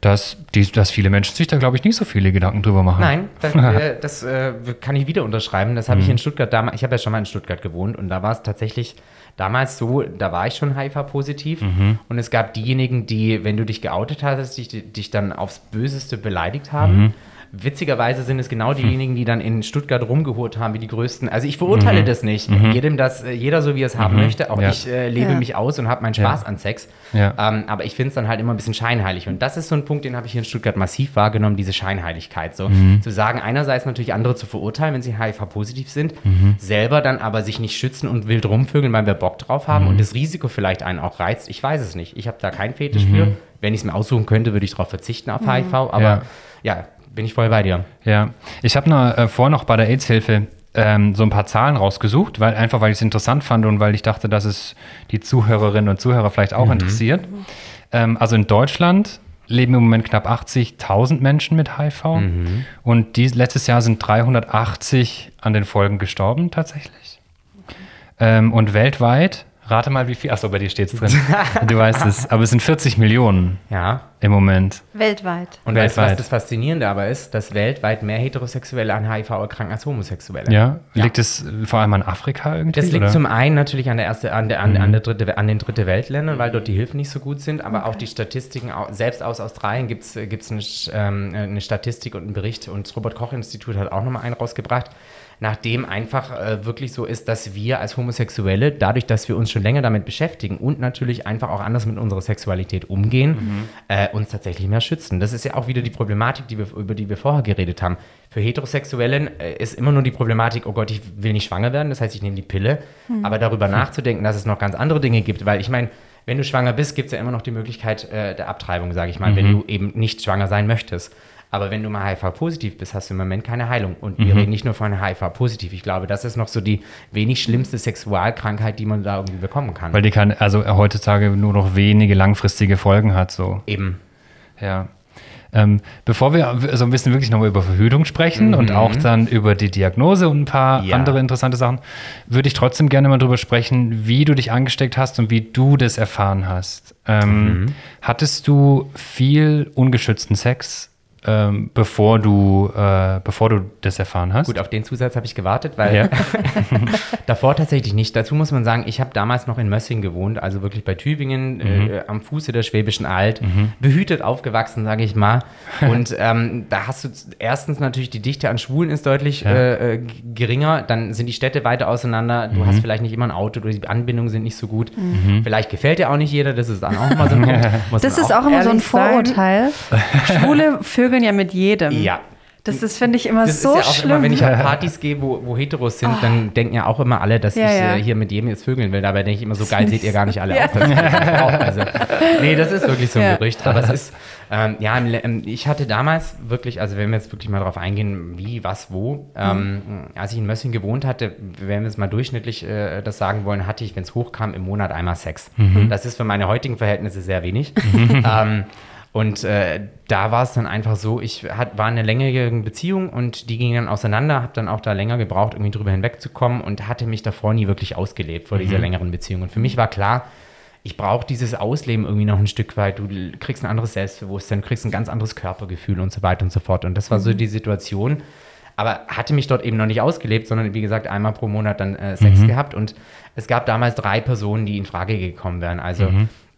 dass, die, dass viele Menschen sich da, glaube ich, nicht so viele Gedanken drüber machen. Nein, das, äh, das äh, kann ich wieder unterschreiben. Das habe mhm. ich in Stuttgart damals, ich habe ja schon mal in Stuttgart gewohnt und da war es tatsächlich damals so, da war ich schon HIV-positiv mhm. und es gab diejenigen, die, wenn du dich geoutet hast, dich, dich dann aufs Böseste beleidigt haben. Mhm. Witzigerweise sind es genau diejenigen, die dann in Stuttgart rumgehurt haben, wie die größten. Also ich verurteile mhm. das nicht. Mhm. Jedem das, äh, jeder so wie er es haben mhm. möchte. Auch ja. ich äh, lebe ja. mich aus und habe meinen Spaß ja. an Sex. Ähm, aber ich finde es dann halt immer ein bisschen scheinheilig. Und das ist so ein Punkt, den habe ich hier in Stuttgart massiv wahrgenommen, diese Scheinheiligkeit. So mhm. zu sagen, einerseits natürlich andere zu verurteilen, wenn sie HIV-positiv sind, mhm. selber dann aber sich nicht schützen und wild rumvögeln, weil wir Bock drauf haben mhm. und das Risiko vielleicht einen auch reizt. Ich weiß es nicht. Ich habe da keinen Fetisch für. Wenn ich es mir aussuchen könnte, würde ich darauf verzichten auf HIV. Aber ja, bin ich voll bei dir. Ja, ich habe äh, vor noch bei der AIDS-Hilfe ähm, so ein paar Zahlen rausgesucht, weil einfach weil ich es interessant fand und weil ich dachte, dass es die Zuhörerinnen und Zuhörer vielleicht auch interessiert. Ähm, also in Deutschland leben im Moment knapp 80.000 Menschen mit HIV und dies, letztes Jahr sind 380 an den Folgen gestorben tatsächlich. Ähm, und weltweit, rate mal wie viel, achso, bei dir steht es drin, du weißt es, aber es sind 40 Millionen Ja. im Moment. Weltweit. Und weißt du, was Weltweit. das Faszinierende aber ist, dass weltweit mehr Heterosexuelle an HIV erkranken als Homosexuelle. Ja, liegt es vor allem an Afrika irgendwie? Das liegt oder? Mhm. zum einen natürlich an, der erste, an, der, an, an, der dritte, an den dritte Weltländern, weil dort die Hilfen nicht so gut sind, aber auch die Statistiken, selbst aus Australien gibt es eine, ähm, eine Statistik und einen Bericht und das Robert-Koch-Institut hat auch nochmal einen rausgebracht, nachdem einfach äh, wirklich so ist, dass wir als Homosexuelle, dadurch, dass wir uns schon länger damit beschäftigen und natürlich einfach auch anders mit unserer Sexualität umgehen, äh, uns tatsächlich mehr schützen. Das ist ja auch wieder die Problematik, die wir, über die wir vorher geredet haben. Für Heterosexuellen äh, ist immer nur die Problematik, oh Gott, ich will nicht schwanger werden, das heißt, ich nehme die Pille. Aber darüber nachzudenken, dass es noch ganz andere Dinge gibt, weil ich meine, wenn du schwanger bist, gibt es ja immer noch die Möglichkeit äh, der Abtreibung, sage ich mal, wenn du eben nicht schwanger sein möchtest. Aber wenn du mal HIV-positiv bist, hast du im Moment keine Heilung. Und wir reden nicht nur von HIV-positiv. Ich glaube, das ist noch so die wenig schlimmste Sexualkrankheit, die man da irgendwie bekommen kann. Weil die kann also heutzutage nur noch wenige langfristige Folgen hat, so. eben. Ja. Ähm, bevor wir so ein bisschen wirklich nochmal über Verhütung sprechen und auch dann über die Diagnose und ein paar Ja. andere interessante Sachen, würde ich trotzdem gerne mal drüber sprechen, wie du dich angesteckt hast und wie du das erfahren hast. Ähm, Hattest du viel ungeschützten Sex, ähm, bevor, du, äh, bevor du das erfahren hast? Gut, auf den Zusatz habe ich gewartet, weil Ja. davor tatsächlich nicht. Dazu muss man sagen, ich habe damals noch in Mössing gewohnt, also wirklich bei Tübingen, äh, am Fuße der Schwäbischen Alb, behütet aufgewachsen, sage ich mal. Und ähm, da hast du erstens natürlich die Dichte an Schwulen ist deutlich äh, äh, g- geringer, dann sind die Städte weiter auseinander, du hast vielleicht nicht immer ein Auto, die Anbindungen sind nicht so gut. Vielleicht gefällt dir auch nicht jeder, das ist dann auch mal so ein Punkt. Das ist auch immer so ein ehrlich sein. Vorurteil. Schwule vögeln ja mit jedem. Ja, Das ist, finde ich, immer Das so ist ja auch schlimm. immer, wenn ich auf Partys gehe, wo, wo Heteros sind, dann denken ja auch immer alle, dass Ja, ich ja. äh, hier mit jedem jetzt vögeln will. Dabei denke ich immer, so geil seht ihr gar nicht alle Ja. aus. Also, nee, das ist wirklich so ein Ja. Gerücht. Aber es ist, ähm, ja, ähm, ich hatte damals wirklich, also wenn wir jetzt wirklich mal darauf eingehen, wie, was, wo, ähm, als ich in Mössing gewohnt hatte, wenn wir es mal durchschnittlich äh, das sagen wollen, hatte ich, wenn es hochkam, im Monat einmal Sex. Das ist für meine heutigen Verhältnisse sehr wenig. ähm, und äh, da war es dann einfach so, ich hat, war in einer längeren Beziehung und die ging dann auseinander, habe dann auch da länger gebraucht, irgendwie drüber hinwegzukommen und hatte mich davor nie wirklich ausgelebt vor dieser längeren Beziehung. Und für mich war klar, ich brauche dieses Ausleben irgendwie noch ein Stück weit. Du kriegst ein anderes Selbstbewusstsein, du kriegst ein ganz anderes Körpergefühl und so weiter und so fort. Und das war so die Situation. Aber hatte mich dort eben noch nicht ausgelebt, sondern wie gesagt, einmal pro Monat dann äh, Sex gehabt. Und es gab damals drei Personen, die in Frage gekommen wären. Also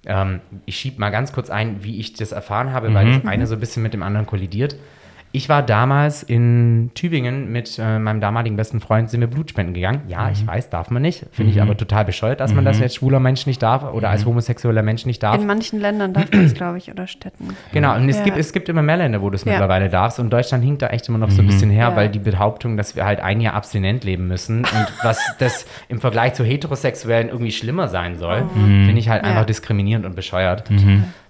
ähm, ich schiebe mal ganz kurz ein, wie ich das erfahren habe, weil das eine so ein bisschen mit dem anderen kollidiert. Ich war damals in Tübingen mit äh, meinem damaligen besten Freund, sind wir Blutspenden gegangen. Ja, ich weiß, darf man nicht. Finde ich aber total bescheuert, dass man das als schwuler Mensch nicht darf oder als homosexueller Mensch nicht darf. In manchen Ländern darf man es, glaube ich, oder Städten. Genau, und es, Ja. gibt, es gibt immer mehr Länder, wo du es Ja. mittlerweile darfst. Und Deutschland hinkt da echt immer noch so ein bisschen her, Ja. weil die Behauptung, dass wir halt ein Jahr abstinent leben müssen und was das im Vergleich zu Heterosexuellen irgendwie schlimmer sein soll, finde ich halt Ja. einfach diskriminierend und bescheuert.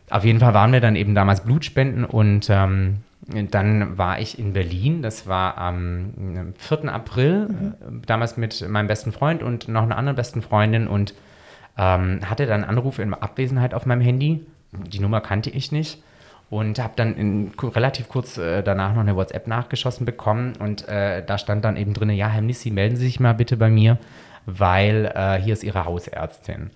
Auf jeden Fall waren wir dann eben damals Blutspenden und ähm, dann war ich in Berlin, das war am 4. April, äh, damals mit meinem besten Freund und noch einer anderen besten Freundin und ähm, hatte dann einen Anruf in Abwesenheit auf meinem Handy. Die Nummer kannte ich nicht und habe dann in, relativ kurz äh, danach noch eine WhatsApp nachgeschossen bekommen und äh, da stand dann eben drin, ja, Herr Nissi, melden Sie sich mal bitte bei mir, weil äh, hier ist Ihre Hausärztin.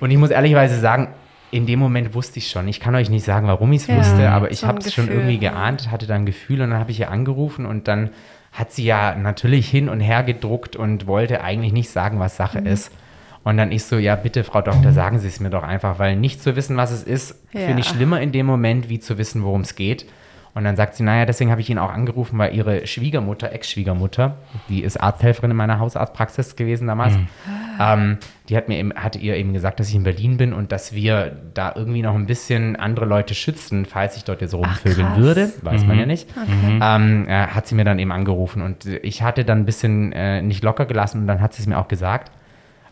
Und ich muss ehrlicherweise sagen, in dem Moment wusste ich schon. Ich kann euch nicht sagen, warum ich es Ja, wusste, aber ich so habe es schon irgendwie geahnt, hatte dann ein Gefühl und dann habe ich ihr angerufen und dann hat sie ja natürlich hin und her gedruckt und wollte eigentlich nicht sagen, was Sache Mhm. ist. Und dann ich so, ja bitte, Frau Doktor, sagen Sie es mir doch einfach, weil nicht zu wissen, was es ist, Ja. finde ich schlimmer in dem Moment, wie zu wissen, worum es geht. Und dann sagt sie, naja, deswegen habe ich ihn auch angerufen, weil ihre Schwiegermutter, Ex-Schwiegermutter, die ist Arzthelferin in meiner Hausarztpraxis gewesen damals, ähm, die hat mir eben, hatte ihr eben gesagt, dass ich in Berlin bin und dass wir da irgendwie noch ein bisschen andere Leute schützen, falls ich dort jetzt rumvögeln würde, weiß man ja nicht. Ähm, äh, hat sie mir dann eben angerufen und ich hatte dann ein bisschen äh, nicht locker gelassen und dann hat sie es mir auch gesagt.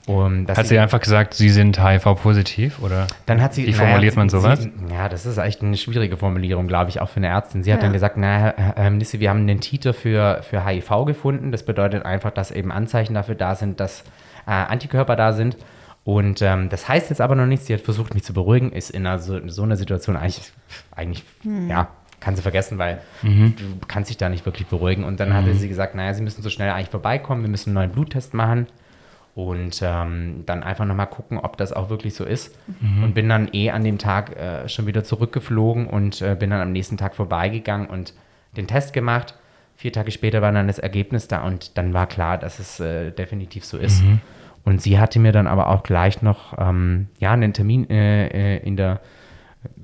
Um, hat sie, sie, einfach gesagt, sie sind HIV-positiv oder? Dann hat sie. Wie formuliert naja, man sowas? Sie, ja, das ist echt eine schwierige Formulierung, glaube ich, auch für eine Ärztin. Sie hat ja. dann gesagt, naja, Herr Nisse, wir haben einen Titer für, für HIV gefunden. Das bedeutet einfach, dass eben Anzeichen dafür da sind, dass äh, Antikörper da sind. Und ähm, das heißt jetzt aber noch nichts. Sie hat versucht, mich zu beruhigen. Ist in einer, so, so einer Situation eigentlich, eigentlich hm. ja, kann sie vergessen, weil mhm. du kannst dich da nicht wirklich beruhigen. Und dann mhm. hatte sie gesagt, naja, sie müssen so schnell eigentlich vorbeikommen. Wir müssen einen neuen Bluttest machen und ähm, dann einfach nochmal gucken, ob das auch wirklich so ist. Mhm. Und bin dann eh an dem Tag äh, schon wieder zurückgeflogen und äh, bin dann am nächsten Tag vorbeigegangen und den Test gemacht. Vier Tage später war dann das Ergebnis da und dann war klar, dass es äh, definitiv so ist. Mhm. Und sie hatte mir dann aber auch gleich noch ähm, ja, einen Termin äh, äh, in der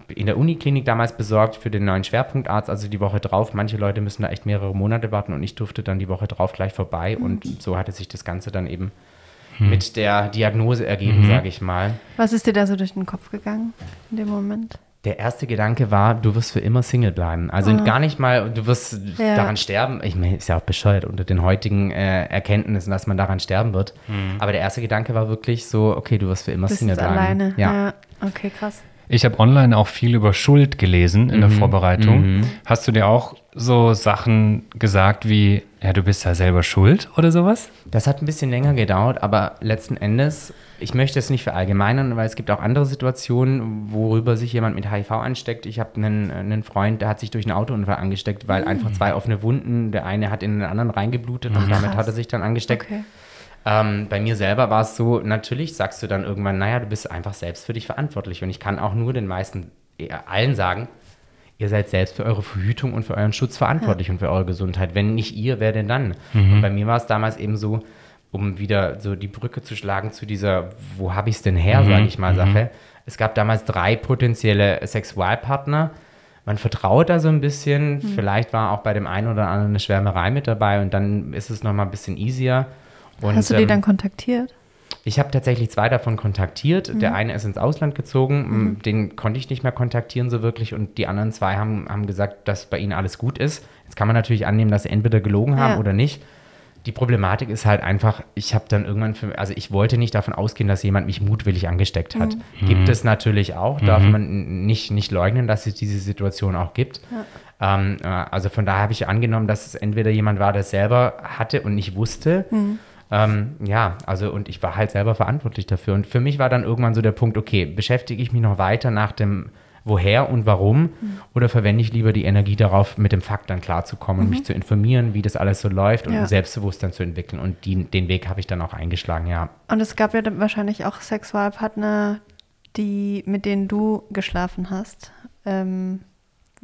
in der Uniklinik damals besorgt für den neuen Schwerpunktarzt, also die Woche drauf. Manche Leute müssen da echt mehrere Monate warten und ich durfte dann die Woche drauf gleich vorbei mhm. und so hatte sich das Ganze dann eben hm. mit der Diagnose ergeben, mhm. sage ich mal. Was ist dir da so durch den Kopf gegangen in dem Moment? Der erste Gedanke war, du wirst für immer Single bleiben. Also ah. gar nicht mal, du wirst ja. daran sterben. Ich meine, ist ja auch bescheuert unter den heutigen äh, Erkenntnissen, dass man daran sterben wird. Mhm. Aber der erste Gedanke war wirklich so, okay, du wirst für immer Bist Single bleiben. alleine. Ja. ja. Okay, krass. Ich habe online auch viel über Schuld gelesen in mhm. der Vorbereitung. Mhm. Hast du dir auch so Sachen gesagt wie, ja, du bist ja selber schuld oder sowas? Das hat ein bisschen länger gedauert, aber letzten Endes, ich möchte es nicht verallgemeinern, weil es gibt auch andere Situationen, worüber sich jemand mit HIV ansteckt. Ich habe einen, einen Freund, der hat sich durch einen Autounfall angesteckt, weil mhm. einfach zwei offene Wunden, der eine hat in den anderen reingeblutet und damit hat er sich dann angesteckt. Okay. Ähm, bei mir selber war es so, natürlich sagst du dann irgendwann, naja, du bist einfach selbst für dich verantwortlich. Und ich kann auch nur den meisten, allen sagen, ihr seid selbst für eure Verhütung und für euren Schutz verantwortlich ja. und für eure Gesundheit. Wenn nicht ihr, wer denn dann? Mhm. Und bei mir war es damals eben so, um wieder so die Brücke zu schlagen zu dieser, wo habe ich es denn her, mhm. sage ich mal, mhm. Sache. Es gab damals drei potenzielle Sexualpartner. Man vertraut da so ein bisschen. Mhm. Vielleicht war auch bei dem einen oder anderen eine Schwärmerei mit dabei und dann ist es nochmal ein bisschen easier. Und, Hast du die ähm, dann kontaktiert? Ich habe tatsächlich zwei davon kontaktiert. Mhm. Der eine ist ins Ausland gezogen, mhm. den konnte ich nicht mehr kontaktieren so wirklich und die anderen zwei haben, haben gesagt, dass bei ihnen alles gut ist. Jetzt kann man natürlich annehmen, dass sie entweder gelogen haben ja. oder nicht. Die Problematik ist halt einfach, ich habe dann irgendwann, für, also ich wollte nicht davon ausgehen, dass jemand mich mutwillig angesteckt hat. Mhm. Gibt es natürlich auch, darf mhm. man nicht, nicht leugnen, dass es diese Situation auch gibt. Ja. Ähm, äh, also von daher habe ich angenommen, dass es entweder jemand war, der es selber hatte und nicht wusste. Mhm ähm, ja, also und ich war halt selber verantwortlich dafür. Und für mich war dann irgendwann so der Punkt, okay, beschäftige ich mich noch weiter nach dem Woher und warum mhm. oder verwende ich lieber die Energie darauf, mit dem Fakt dann klarzukommen mhm. und mich zu informieren, wie das alles so läuft und ja. ein Selbstbewusstsein zu entwickeln. Und die, den Weg habe ich dann auch eingeschlagen, ja. Und es gab ja wahrscheinlich auch Sexualpartner, die, mit denen du geschlafen hast. Ähm,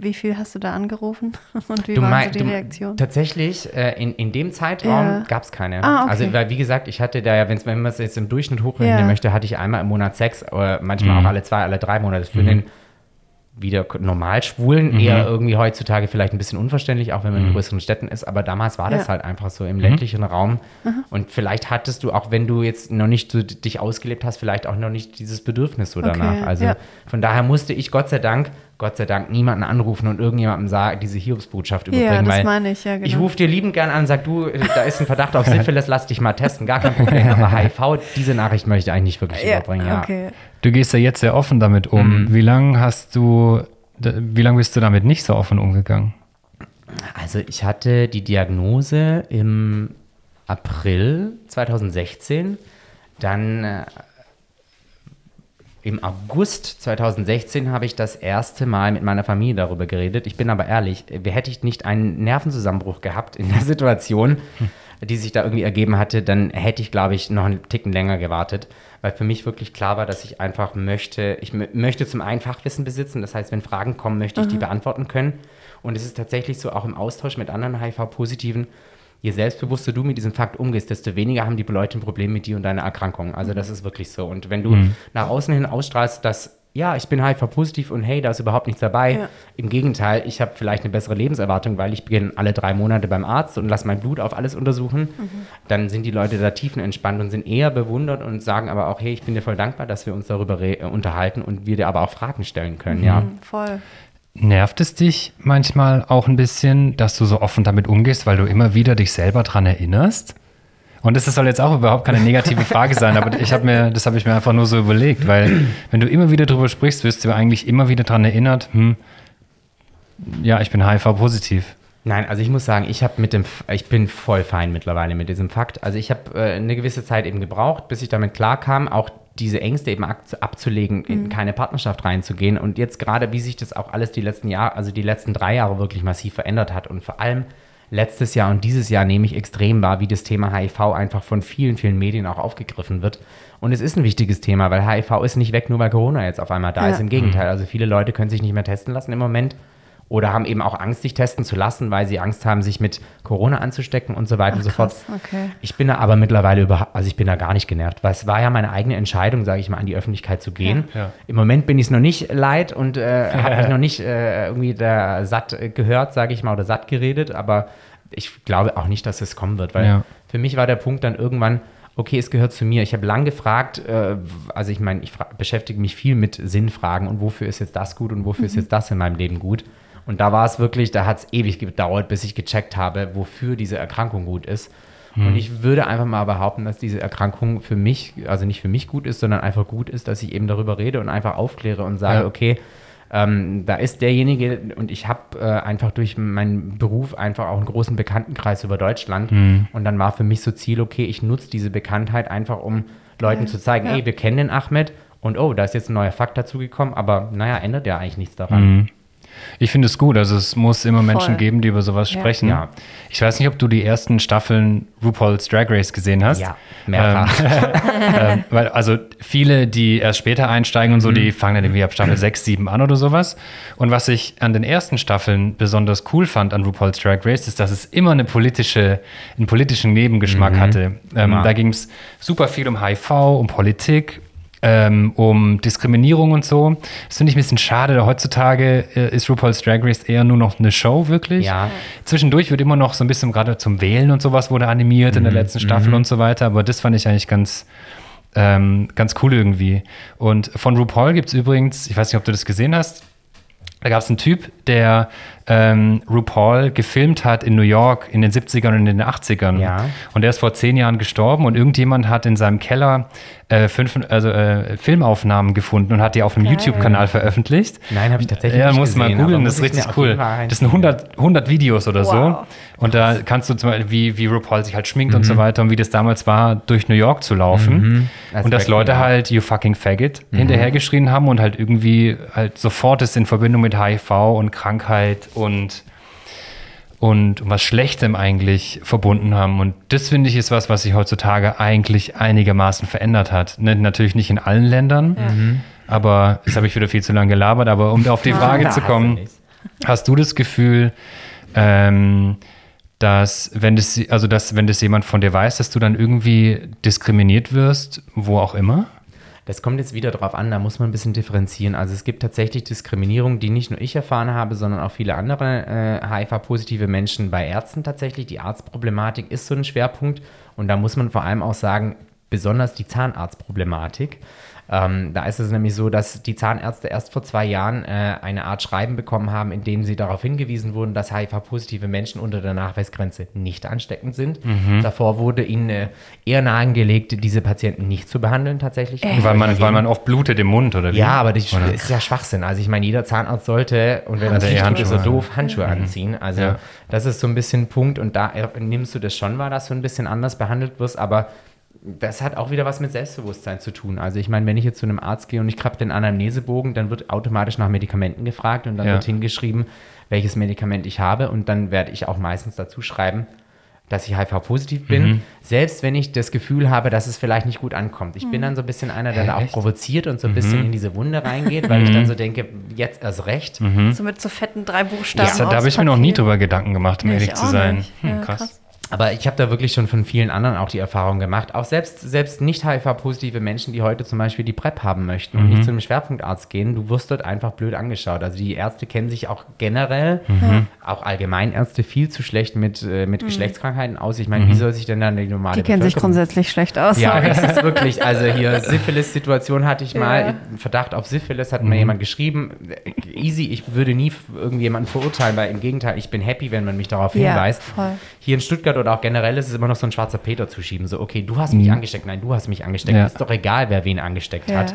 wie viel hast du da angerufen und wie du war so die Reaktion? Tatsächlich, äh, in, in dem Zeitraum ja. gab es keine. Ah, okay. Also, weil, wie gesagt, ich hatte da ja, wenn man es jetzt im Durchschnitt hochrechnen ja. möchte, hatte ich einmal im Monat Sex, oder manchmal mhm. auch alle zwei, alle drei Monate. Für mhm. den wieder normal schwulen, mhm. eher irgendwie heutzutage vielleicht ein bisschen unverständlich, auch wenn man in mhm. größeren Städten ist, aber damals war das ja. halt einfach so im mhm. ländlichen Raum mhm. und vielleicht hattest du, auch wenn du jetzt noch nicht so dich ausgelebt hast, vielleicht auch noch nicht dieses Bedürfnis so danach. Okay. Also ja. von daher musste ich Gott sei Dank Gott sei Dank niemanden anrufen und irgendjemandem sagen, diese Hiobsbotschaft überbringen. Ja, das meine ich, ja, genau. Ich rufe dir liebend gern an, sag du, da ist ein Verdacht auf Syphilis, lass dich mal testen, gar kein Problem. Aber HIV, diese Nachricht möchte ich eigentlich nicht wirklich ja, überbringen, ja. Okay. Du gehst ja jetzt sehr offen damit um. Mhm. Wie lange hast du, wie lange bist du damit nicht so offen umgegangen? Also ich hatte die Diagnose im April 2016. Dann äh, im August 2016 habe ich das erste Mal mit meiner Familie darüber geredet. Ich bin aber ehrlich, hätte ich nicht einen Nervenzusammenbruch gehabt in der Situation, die sich da irgendwie ergeben hatte, dann hätte ich, glaube ich, noch einen Ticken länger gewartet, weil für mich wirklich klar war, dass ich einfach möchte, ich möchte zum einen Fachwissen besitzen, das heißt, wenn Fragen kommen, möchte ich die beantworten können. Und es ist tatsächlich so, auch im Austausch mit anderen HIV-Positiven, je selbstbewusster du mit diesem Fakt umgehst, desto weniger haben die Leute ein Problem mit dir und deiner Erkrankung. Also das ist wirklich so. Und wenn du mhm. nach außen hin ausstrahlst, dass ja, ich bin HIV-positiv und hey, da ist überhaupt nichts dabei. Ja. Im Gegenteil, ich habe vielleicht eine bessere Lebenserwartung, weil ich beginne alle drei Monate beim Arzt und lasse mein Blut auf alles untersuchen. Mhm. Dann sind die Leute da tiefenentspannt und sind eher bewundert und sagen aber auch, hey, ich bin dir voll dankbar, dass wir uns darüber unterhalten und wir dir aber auch Fragen stellen können. Mhm, ja, voll. Nervt es dich manchmal auch ein bisschen, dass du so offen damit umgehst, weil du immer wieder dich selber daran erinnerst? Und das soll jetzt auch überhaupt keine negative Frage sein, aber ich habe mir, das habe ich mir einfach nur so überlegt, weil wenn du immer wieder darüber sprichst, wirst du eigentlich immer wieder daran erinnert, hm, ja, ich bin HIV-positiv. Nein, also ich muss sagen, ich habe mit dem, ich bin voll fein mittlerweile mit diesem Fakt. Also ich habe äh, eine gewisse Zeit eben gebraucht, bis ich damit klarkam, auch diese Ängste eben abzulegen, mhm. in keine Partnerschaft reinzugehen. Und jetzt gerade, wie sich das auch alles die letzten Jahre, also die letzten drei Jahre wirklich massiv verändert hat und vor allem letztes Jahr und dieses Jahr nehme ich extrem wahr, wie das Thema HIV einfach von vielen, vielen Medien auch aufgegriffen wird. Und es ist ein wichtiges Thema, weil HIV ist nicht weg, nur weil Corona jetzt auf einmal da ja. ist. Im Gegenteil, also viele Leute können sich nicht mehr testen lassen im Moment oder haben eben auch Angst, sich testen zu lassen, weil sie Angst haben, sich mit Corona anzustecken und so weiter Ach, und so krass, fort. Okay. Ich bin da aber mittlerweile überhaupt, also ich bin da gar nicht genervt, weil es war ja meine eigene Entscheidung, sage ich mal, an die Öffentlichkeit zu gehen. Ja. Ja. Im Moment bin ich es noch nicht leid und äh, habe mich noch nicht äh, irgendwie da satt gehört, sage ich mal, oder satt geredet, aber ich glaube auch nicht, dass es kommen wird, weil ja. für mich war der Punkt dann irgendwann, okay, es gehört zu mir. Ich habe lang gefragt, äh, also ich meine, ich beschäftige mich viel mit Sinnfragen und wofür ist jetzt das gut und wofür mhm. ist jetzt das in meinem Leben gut. Und da war es wirklich, da hat es ewig gedauert, bis ich gecheckt habe, wofür diese Erkrankung gut ist. Mhm. Und ich würde einfach mal behaupten, dass diese Erkrankung für mich, also nicht für mich gut ist, sondern einfach gut ist, dass ich eben darüber rede und einfach aufkläre und sage, ja. okay, ähm, da ist derjenige, und ich habe äh, einfach durch meinen Beruf einfach auch einen großen Bekanntenkreis über Deutschland. Mhm. Und dann war für mich so Ziel, okay, ich nutze diese Bekanntheit einfach, um Leuten ja. zu zeigen, ja. ey, wir kennen den Ahmed und oh, da ist jetzt ein neuer Fakt dazugekommen, aber naja, ändert ja eigentlich nichts daran. Mhm. Ich finde es gut. Also es muss immer Voll. Menschen geben, die über sowas ja. sprechen. Ja. Ich weiß nicht, ob du die ersten Staffeln RuPaul's Drag Race gesehen hast. Ja, mehrfach. Ähm, äh, weil also viele, die erst später einsteigen und so, mhm. die fangen dann irgendwie ab Staffel 6, 7 an oder sowas. Und was ich an den ersten Staffeln besonders cool fand an RuPaul's Drag Race, ist, dass es immer eine politische, einen politischen Nebengeschmack mhm. hatte. Ähm, da ging es super viel um HIV, um Politik ähm, um Diskriminierung und so. Das finde ich ein bisschen schade. Heutzutage äh, ist RuPaul's Drag Race eher nur noch eine Show, wirklich. Ja. Zwischendurch wird immer noch so ein bisschen gerade zum Wählen und sowas wurde animiert mhm. in der mhm. letzten Staffel mhm. und so weiter. Aber das fand ich eigentlich ganz, ähm, ganz cool irgendwie. Und von RuPaul gibt es übrigens, ich weiß nicht, ob du das gesehen hast, da gab es einen Typ, der ähm, RuPaul gefilmt hat in New York in den 70ern und in den 80ern. Ja. Und der ist vor zehn Jahren gestorben und irgendjemand hat in seinem Keller äh, fünf, also, äh, Filmaufnahmen gefunden und hat die auf einem YouTube-Kanal veröffentlicht. Nein, habe ich tatsächlich ja, nicht muss gesehen. mal googeln, das ist richtig cool. Das sind 100, 100 Videos oder wow. so. Und da kannst du zum Beispiel, wie, wie RuPaul sich halt schminkt mhm. und so mhm. weiter und wie das damals war, durch New York zu laufen. Mhm. Und dass Leute halt, you fucking faggot, mhm. hinterhergeschrien haben und halt irgendwie halt sofort es in Verbindung mit HIV und Krankheit und und was Schlechtem eigentlich verbunden haben. Und das finde ich ist was, was sich heutzutage eigentlich einigermaßen verändert hat. Ne, natürlich nicht in allen Ländern, ja. Mhm. aber jetzt habe ich wieder viel zu lange gelabert. Aber um auf die Frage ja, zu kommen, hast du das Gefühl, ähm, dass wenn das, also dass wenn das jemand von dir weiß, dass du dann irgendwie diskriminiert wirst, wo auch immer? Das kommt jetzt wieder drauf an, da muss man ein bisschen differenzieren. Also es gibt tatsächlich Diskriminierung, die nicht nur ich erfahren habe, sondern auch viele andere äh, HIV-positive Menschen bei Ärzten tatsächlich. Die Arztproblematik ist so ein Schwerpunkt und da muss man vor allem auch sagen, besonders die Zahnarztproblematik. Ähm, da ist es nämlich so, dass die Zahnärzte erst vor zwei Jahren äh, eine Art Schreiben bekommen haben, in dem sie darauf hingewiesen wurden, dass HIV-positive Menschen unter der Nachweisgrenze nicht ansteckend sind. Mhm. Davor wurde ihnen äh, eher nahegelegt, diese Patienten nicht zu behandeln tatsächlich. Äh. Weil, man, weil man oft blutet im Mund, oder wie? Ja, aber das oder? ist ja Schwachsinn. Also ich meine, jeder Zahnarzt sollte, und wenn also das nicht ist so doof, Handschuhe mhm. anziehen. Also ja. das ist so ein bisschen ein Punkt und da nimmst du das schon wahr, dass du ein bisschen anders behandelt wirst, aber das hat auch wieder was mit Selbstbewusstsein zu tun. Also ich meine, wenn ich jetzt zu einem Arzt gehe und ich krabbe den Anamnesebogen, dann wird automatisch nach Medikamenten gefragt und dann ja. wird hingeschrieben, welches Medikament ich habe und dann werde ich auch meistens dazu schreiben, dass ich HIV-positiv bin, mhm. selbst wenn ich das Gefühl habe, dass es vielleicht nicht gut ankommt. Ich mhm. bin dann so ein bisschen einer, der Hä, da auch provoziert und so ein mhm. bisschen in diese Wunde reingeht, weil ich dann so denke, jetzt erst recht. Mhm. So mit so fetten drei Buchstaben. Ja, da habe ich mir noch nie drüber Gedanken gemacht, um ehrlich zu sein. Hm, krass. krass. Aber ich habe da wirklich schon von vielen anderen auch die Erfahrung gemacht. Auch selbst, selbst nicht HIV-positive Menschen, die heute zum Beispiel die PrEP haben möchten und mhm. nicht zu einem Schwerpunktarzt gehen, du wirst dort einfach blöd angeschaut. Also die Ärzte kennen sich auch generell, mhm. auch Allgemeinärzte, viel zu schlecht mit, äh, mit mhm. Geschlechtskrankheiten aus. Ich meine, wie mhm. soll sich denn dann die normale Die kennen sich grundsätzlich schlecht aus. Ja, das ist wirklich, also hier Syphilis-Situation hatte ich mal, ja. Verdacht auf Syphilis hat mir mhm. jemand geschrieben. Easy, ich würde nie irgendjemanden verurteilen, weil im Gegenteil, ich bin happy, wenn man mich darauf hinweist. Ja, hier in Stuttgart oder auch generell ist es immer noch so ein schwarzer Peter zuschieben. So, okay, du hast mich Mhm. angesteckt, nein, du hast mich angesteckt. Ja. Ist doch egal, wer wen angesteckt Ja. hat.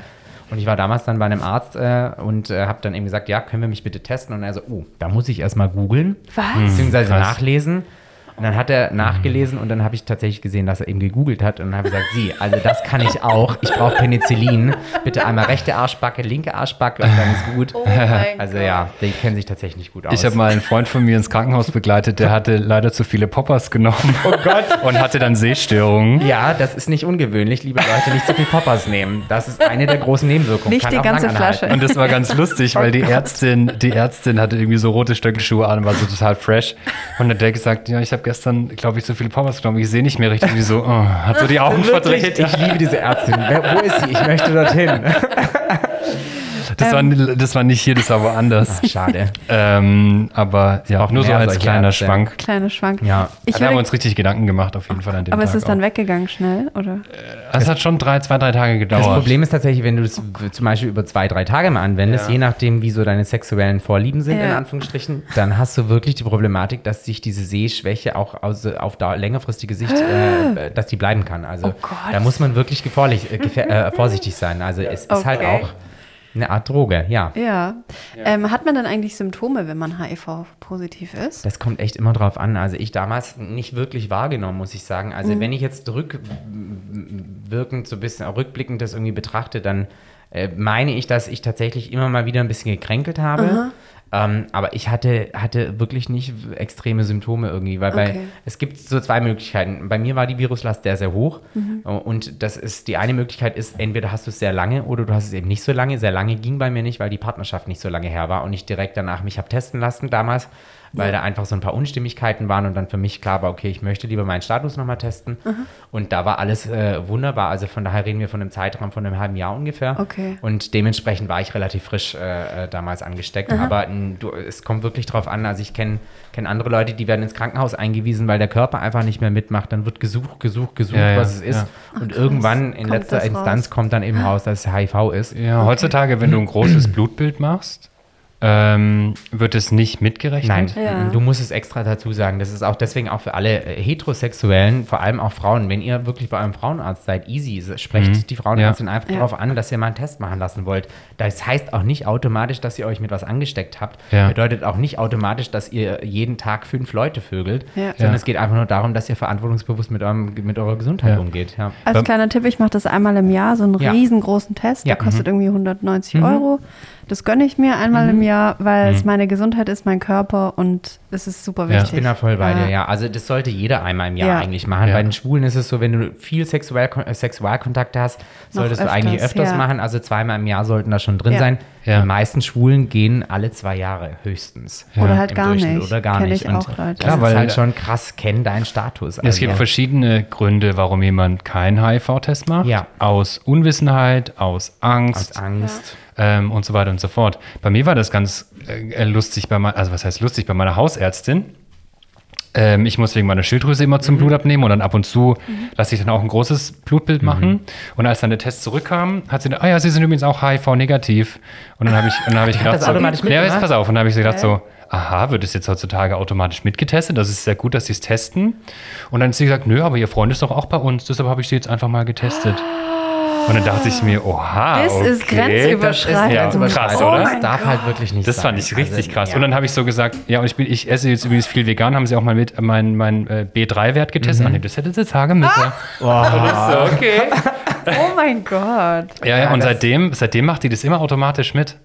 Und ich war damals dann bei einem Arzt äh, und äh, habe dann eben gesagt, ja, können wir mich bitte testen? Und er so, oh, da muss ich erstmal googeln, Was? beziehungsweise Krass. nachlesen. Und dann hat er nachgelesen und dann habe ich tatsächlich gesehen, dass er eben gegoogelt hat und dann habe ich gesagt, Sie, also das kann ich auch. Ich brauche Penicillin. Bitte einmal rechte Arschbacke, linke Arschbacke und dann ist gut. Oh mein Also ja, die kennen sich tatsächlich nicht gut aus. Ich habe mal einen Freund von mir ins Krankenhaus begleitet, der hatte leider zu viele Poppers genommen. Oh Gott. Und hatte dann Sehstörungen. ja, das ist nicht ungewöhnlich, liebe Leute, nicht zu viel Poppers nehmen. Das ist eine der großen Nebenwirkungen. Nicht Kann die ganze. Flasche. Und das war ganz lustig, weil die Ärztin, die Ärztin hatte irgendwie so rote Stöckelschuhe an, war so total fresh. Und dann hat der gesagt, ja, ich habe gestern, glaube ich, so viele Poppers genommen, ich sehe nicht mehr richtig. Die so, oh, hat so die Augen verdreht. ich liebe diese Ärztin. Wer, wo ist sie? Ich möchte dorthin. Das, war, das war nicht hier, das war woanders. Schade. Ähm, aber ja, brauchen nur so als kleiner Ärzte. Schwank. Kleine Schwank. Ja. Ich da haben wir uns richtig Gedanken gemacht, auf jeden Fall an dem aber Tag. es ist dann auch. weggegangen schnell, oder? Es hat schon drei, zwei, drei Tage gedauert. Das Problem ist tatsächlich, wenn du es w- zum Beispiel über zwei, drei Tage mal anwendest, Ja. je nachdem, wie so deine sexuellen Vorlieben sind, Ja. in Anführungsstrichen, dann hast du wirklich die Problematik, dass sich diese Sehschwäche auch aus, auf da längerfristige Sicht, äh, dass die bleiben kann. Also Oh Gott. da muss man wirklich gefährlich, äh, äh, vorsichtig sein. Also es ist halt Okay. auch eine Art Droge, ja. Ja. Ähm, hat man dann eigentlich Symptome, wenn man HIV-positiv ist? Das kommt echt immer drauf an. Also ich damals nicht wirklich wahrgenommen, muss ich sagen. Also wenn ich jetzt rückwirkend, so ein bisschen rückblickend das irgendwie betrachte, dann äh, meine ich, dass ich tatsächlich immer mal wieder ein bisschen gekränkelt habe. Ähm, aber ich hatte, hatte wirklich nicht extreme Symptome irgendwie, weil bei, Okay. es gibt so zwei Möglichkeiten. Bei mir war die Viruslast sehr, sehr hoch. Und das ist, die eine Möglichkeit ist, entweder hast du es sehr lange oder du hast es eben nicht so lange. Sehr lange ging bei mir nicht, weil die Partnerschaft nicht so lange her war und ich direkt danach mich habe testen lassen damals, weil da einfach so ein paar Unstimmigkeiten waren und dann für mich klar war, okay, ich möchte lieber meinen Status nochmal testen. Und da war alles äh, wunderbar. Also von daher reden wir von einem Zeitraum von einem halben Jahr ungefähr. Okay. Und dementsprechend war ich relativ frisch äh, äh, damals angesteckt. Aber n, du, es kommt wirklich drauf an. Also ich kenne kenn andere Leute, die werden ins Krankenhaus eingewiesen, weil der Körper einfach nicht mehr mitmacht. Dann wird gesucht, gesucht, gesucht, Ja, ja, was es ist. ja. Und irgendwann in Kommt letzter Instanz raus? kommt dann eben raus, dass es HIV ist. Ja, heutzutage, wenn du ein großes Blutbild machst, ähm, wird es nicht mitgerechnet. Nein, Ja. du musst es extra dazu sagen. Das ist auch deswegen auch für alle äh, Heterosexuellen, vor allem auch Frauen, wenn ihr wirklich bei eurem Frauenarzt seid, easy, sprecht die Frauenärztin einfach Ja. darauf an, dass ihr mal einen Test machen lassen wollt. Das heißt auch nicht automatisch, dass ihr euch mit was angesteckt habt. Ja. Bedeutet auch nicht automatisch, dass ihr jeden Tag fünf Leute vögelt, Ja. sondern Ja. es geht einfach nur darum, dass ihr verantwortungsbewusst mit, eurem, mit eurer Gesundheit Ja. umgeht. Ja. Als kleiner Tipp, ich mache das einmal im Jahr, so einen Ja. riesengroßen Test. Ja. Der kostet irgendwie 190 Euro. Das gönne ich mir einmal im Jahr, weil es meine Gesundheit ist, mein Körper und es ist super Ja. wichtig. Ich bin da voll bei dir, ja. Also das sollte jeder einmal im Jahr Ja. eigentlich machen. Ja. Bei den Schwulen ist es so, wenn du viel Sexualkontakte hast, solltest du eigentlich öfters, öfters ja. machen. Also zweimal im Jahr sollten da schon drin Ja. sein. Ja. Die meisten Schwulen gehen alle zwei Jahre höchstens. Oder halt im gar Durchschnitt nicht. Oder gar Kenn nicht. ich Und auch Leute. Das Ja, ist weil- halt schon krass, kenn deinen Status. Es Also, gibt ja. verschiedene Gründe, warum jemand keinen HIV-Test macht. Ja. Aus Unwissenheit, aus Angst Aus Angst. ähm, und so weiter und so fort. Bei mir war das ganz äh, lustig, bei also was heißt lustig, bei meiner Hausärztin. Ähm, ich muss wegen meiner Schilddrüse immer zum Blut abnehmen und dann ab und zu lasse ich dann auch ein großes Blutbild machen. Und als dann der Test zurückkam, hat sie, ah ja, Sie sind übrigens auch HIV-negativ. Und dann habe ich, und dann habe ich gedacht, das so, automatisch ja, jetzt pass auf. Und dann habe ich gedacht, so, aha, wird es jetzt heutzutage automatisch mitgetestet? Das ist sehr gut, dass sie es testen. Und dann hat sie gesagt, nö, aber Ihr Freund ist doch auch bei uns, deshalb habe ich sie jetzt einfach mal getestet. Und dann dachte ich mir, oha, Das okay, ist grenzüberschreitend. Ja, Grenzüberschreitend. krass, oder? Das mein darf Gott. halt wirklich nicht Das sein. fand ich richtig Also, krass. ja. Und dann habe ich so gesagt, ja, und ich, bin, ich esse jetzt übrigens viel vegan, haben sie auch mal mit meinen mein, äh, B3-Wert getestet. Mhm. Ach nee, das hätte sie sagen müssen. Ah! Ich so, okay. Oh mein Gott. Ja, ja, und das- seitdem, seitdem macht die das immer automatisch mit.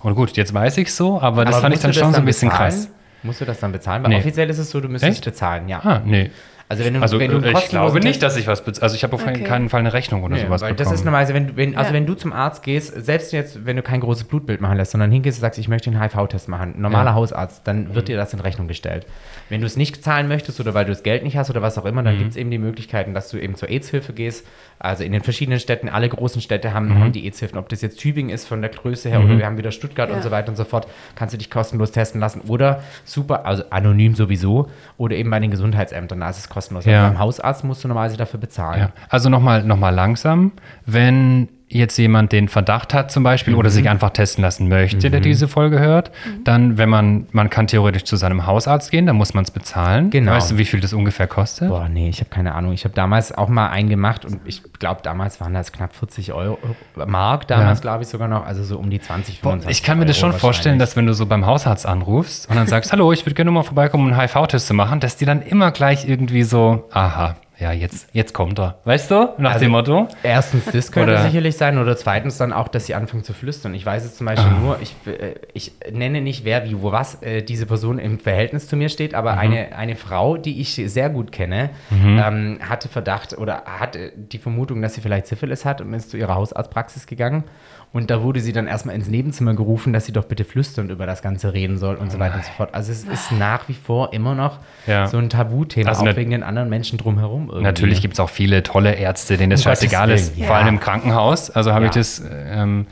Und gut, jetzt weiß ich so, aber das Aber fand ich dann schon das so ein bisschen bezahlen? krass. Musst du das dann bezahlen? Weil Nee. offiziell ist es so, du müsstest Echt? bezahlen, ja. Ah, nee. Also wenn du, Also wenn du äh, ich glaube Test- nicht, dass ich was bezahle. Also ich habe auf Okay. keinen Fall eine Rechnung oder Nee, sowas weil bekommen. das ist normalerweise, wenn, du- wenn, also Ja. wenn du zum Arzt gehst, selbst jetzt, wenn du kein großes Blutbild machen lässt, sondern hingehst und sagst, ich möchte einen HIV-Test machen, ein normaler Ja. Hausarzt, dann wird dir das in Rechnung gestellt. Wenn du es nicht zahlen möchtest oder weil du das Geld nicht hast oder was auch immer, Mhm. dann gibt es eben die Möglichkeiten, dass du eben zur AIDS-Hilfe gehst. Also in den verschiedenen Städten, alle großen Städte haben, Mhm. haben die AIDS-Hilfen. Ob das jetzt Tübingen ist von der Größe her oder wir haben wieder Stuttgart Ja. und so weiter und so fort, kannst du dich kostenlos testen lassen oder super, also anonym sowieso oder eben bei den Gesundheitsämtern, da ist es kostenlos. Ja. Beim Hausarzt musst du normalerweise dafür bezahlen. Ja. Also nochmal noch mal langsam, wenn jetzt jemand den Verdacht hat zum Beispiel oder Mhm. sich einfach testen lassen möchte, der diese Folge hört, dann, wenn man, man kann theoretisch zu seinem Hausarzt gehen, dann muss man es bezahlen. Genau. Weißt du, wie viel das ungefähr kostet? Boah, nee, ich habe keine Ahnung. Ich habe damals auch mal einen gemacht und ich glaube, damals waren das knapp 40 Euro, Mark damals, Ja. glaube ich sogar noch, also so um die 20, Boah, 25 ich kann mir das schon vorstellen, dass wenn du so beim Hausarzt anrufst und dann sagst, hallo, ich würde gerne mal vorbeikommen, um einen HIV-Test zu machen, dass die dann immer gleich irgendwie so, aha, ja, jetzt, jetzt kommt er. Weißt du? Nach Also- dem Motto. Erstens, das könnte Oder- sicherlich sein. Oder zweitens dann auch, dass sie anfangen zu flüstern. Ich weiß jetzt zum Beispiel Ah. nur, ich, äh, ich nenne nicht wer, wie, wo, was äh, diese Person im Verhältnis zu mir steht, aber Mhm. eine, eine Frau, die ich sehr gut kenne, ähm, hatte Verdacht oder hatte die Vermutung, dass sie vielleicht Syphilis hat und ist zu ihrer Hausarztpraxis gegangen. Und da wurde sie dann erstmal ins Nebenzimmer gerufen, dass sie doch bitte flüsternd über das Ganze reden soll und so weiter und so fort. Also es ist nach wie vor immer noch Ja. so ein Tabuthema, Also auch wegen den anderen Menschen drumherum. Irgendwie. Natürlich gibt es auch viele tolle Ärzte, denen das Um scheißegal ist. Willen, Vor ja. allem im Krankenhaus. Also habe ich Ja. das, ähm,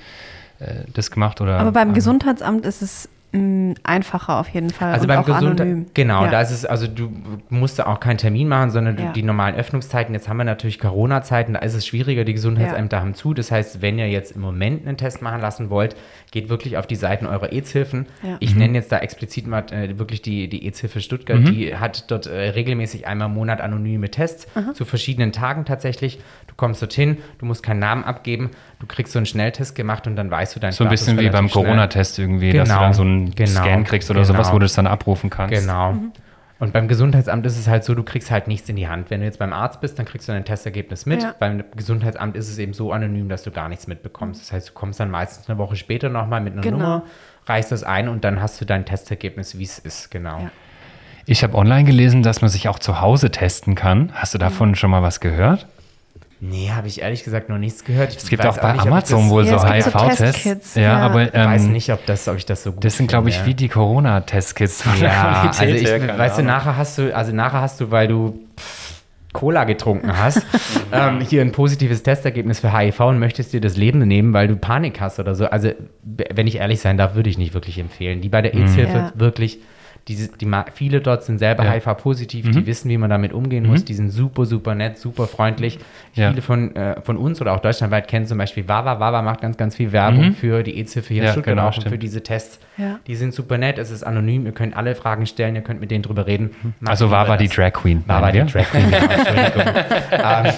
äh, das gemacht oder. Aber beim ähm, Gesundheitsamt ist es einfacher auf jeden Fall. Also und beim auch Gesundheit, anonym. genau, Ja. da ist es, also du musst da auch keinen Termin machen, sondern du, Ja. die normalen Öffnungszeiten. Jetzt haben wir natürlich Corona-Zeiten, da ist es schwieriger, die Gesundheitsämter haben zu. Das heißt, wenn ihr jetzt im Moment einen Test machen lassen wollt, geht wirklich auf die Seiten eurer EZ-Hilfen. Ja. Ich nenne jetzt da explizit mal äh, wirklich die, die EZ-Hilfe Stuttgart, die hat dort äh, regelmäßig einmal im Monat anonyme Tests zu verschiedenen Tagen tatsächlich. Du kommst dorthin, du musst keinen Namen abgeben, du kriegst so einen Schnelltest gemacht und dann weißt du dein so ein bisschen wie beim Corona-Test irgendwie, dass du Genau, dann so einen genau, Scan kriegst oder genau. sowas, wo du es dann abrufen kannst. Genau. Und beim Gesundheitsamt ist es halt so, du kriegst halt nichts in die Hand. Wenn du jetzt beim Arzt bist, dann kriegst du dein Testergebnis mit. Ja. Beim Gesundheitsamt ist es eben so anonym, dass du gar nichts mitbekommst. Das heißt, du kommst dann meistens eine Woche später nochmal mit einer Genau. Nummer, reichst das ein und dann hast du dein Testergebnis, wie es ist, genau. Ja. Ich habe online gelesen, dass man sich auch zu Hause testen kann. Hast du davon schon mal was gehört? Nee, habe ich ehrlich gesagt noch nichts gehört. Es gibt auch bei Amazon wohl Ja, so so HIV-Tests. Testkits, ja, ja. aber Ich weiß ähm, nicht, ob, das, ob ich das so gut das sind, glaube ich, wie die Corona-Testkits. von der Ja, also Qualität ich, her, keine weißt du, nachher hast du, also nachher hast du, weil du Cola getrunken hast, ähm, hier ein positives Testergebnis für HIV und möchtest dir das Leben nehmen, weil du Panik hast oder so. Also, wenn ich ehrlich sein darf, würde ich nicht wirklich empfehlen. Die bei der AIDS-Hilfe Ja. wirklich, die, ma- viele dort sind selber Ja. HIV-positiv, die wissen, wie man damit umgehen muss, die sind super, super nett, super freundlich. Ja. Viele von, äh, von uns oder auch deutschlandweit kennen zum Beispiel Wawa. Wawa macht ganz, ganz viel Werbung für die AIDS-Hilfe hier in Ja, Stuttgart genau, auch und für diese Tests. Ja. Die sind super nett, es ist anonym, ihr könnt alle Fragen stellen, ihr könnt mit denen drüber reden. Macht Also lieber war war die. Drag Queen. War war die? Drag Queen, genau, Entschuldigung. ähm,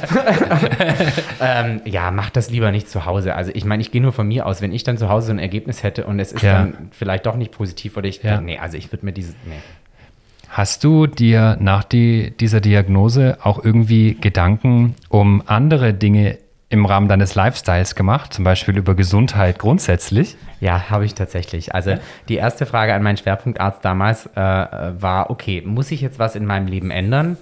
ähm, ja, macht das lieber nicht zu Hause. Also ich meine, ich gehe nur von mir aus. Wenn ich dann zu Hause so ein Ergebnis hätte und es ist Ja. dann vielleicht doch nicht positiv oder ich, Ja. nee, also ich würde mir diese, nee. Hast du dir nach die, dieser Diagnose auch irgendwie Gedanken um andere Dinge im Rahmen deines Lifestyles gemacht, zum Beispiel über Gesundheit grundsätzlich? Ja, habe ich tatsächlich. Also die erste Frage an meinen Schwerpunktarzt damals äh, war, okay, muss ich jetzt was in meinem Leben ändern?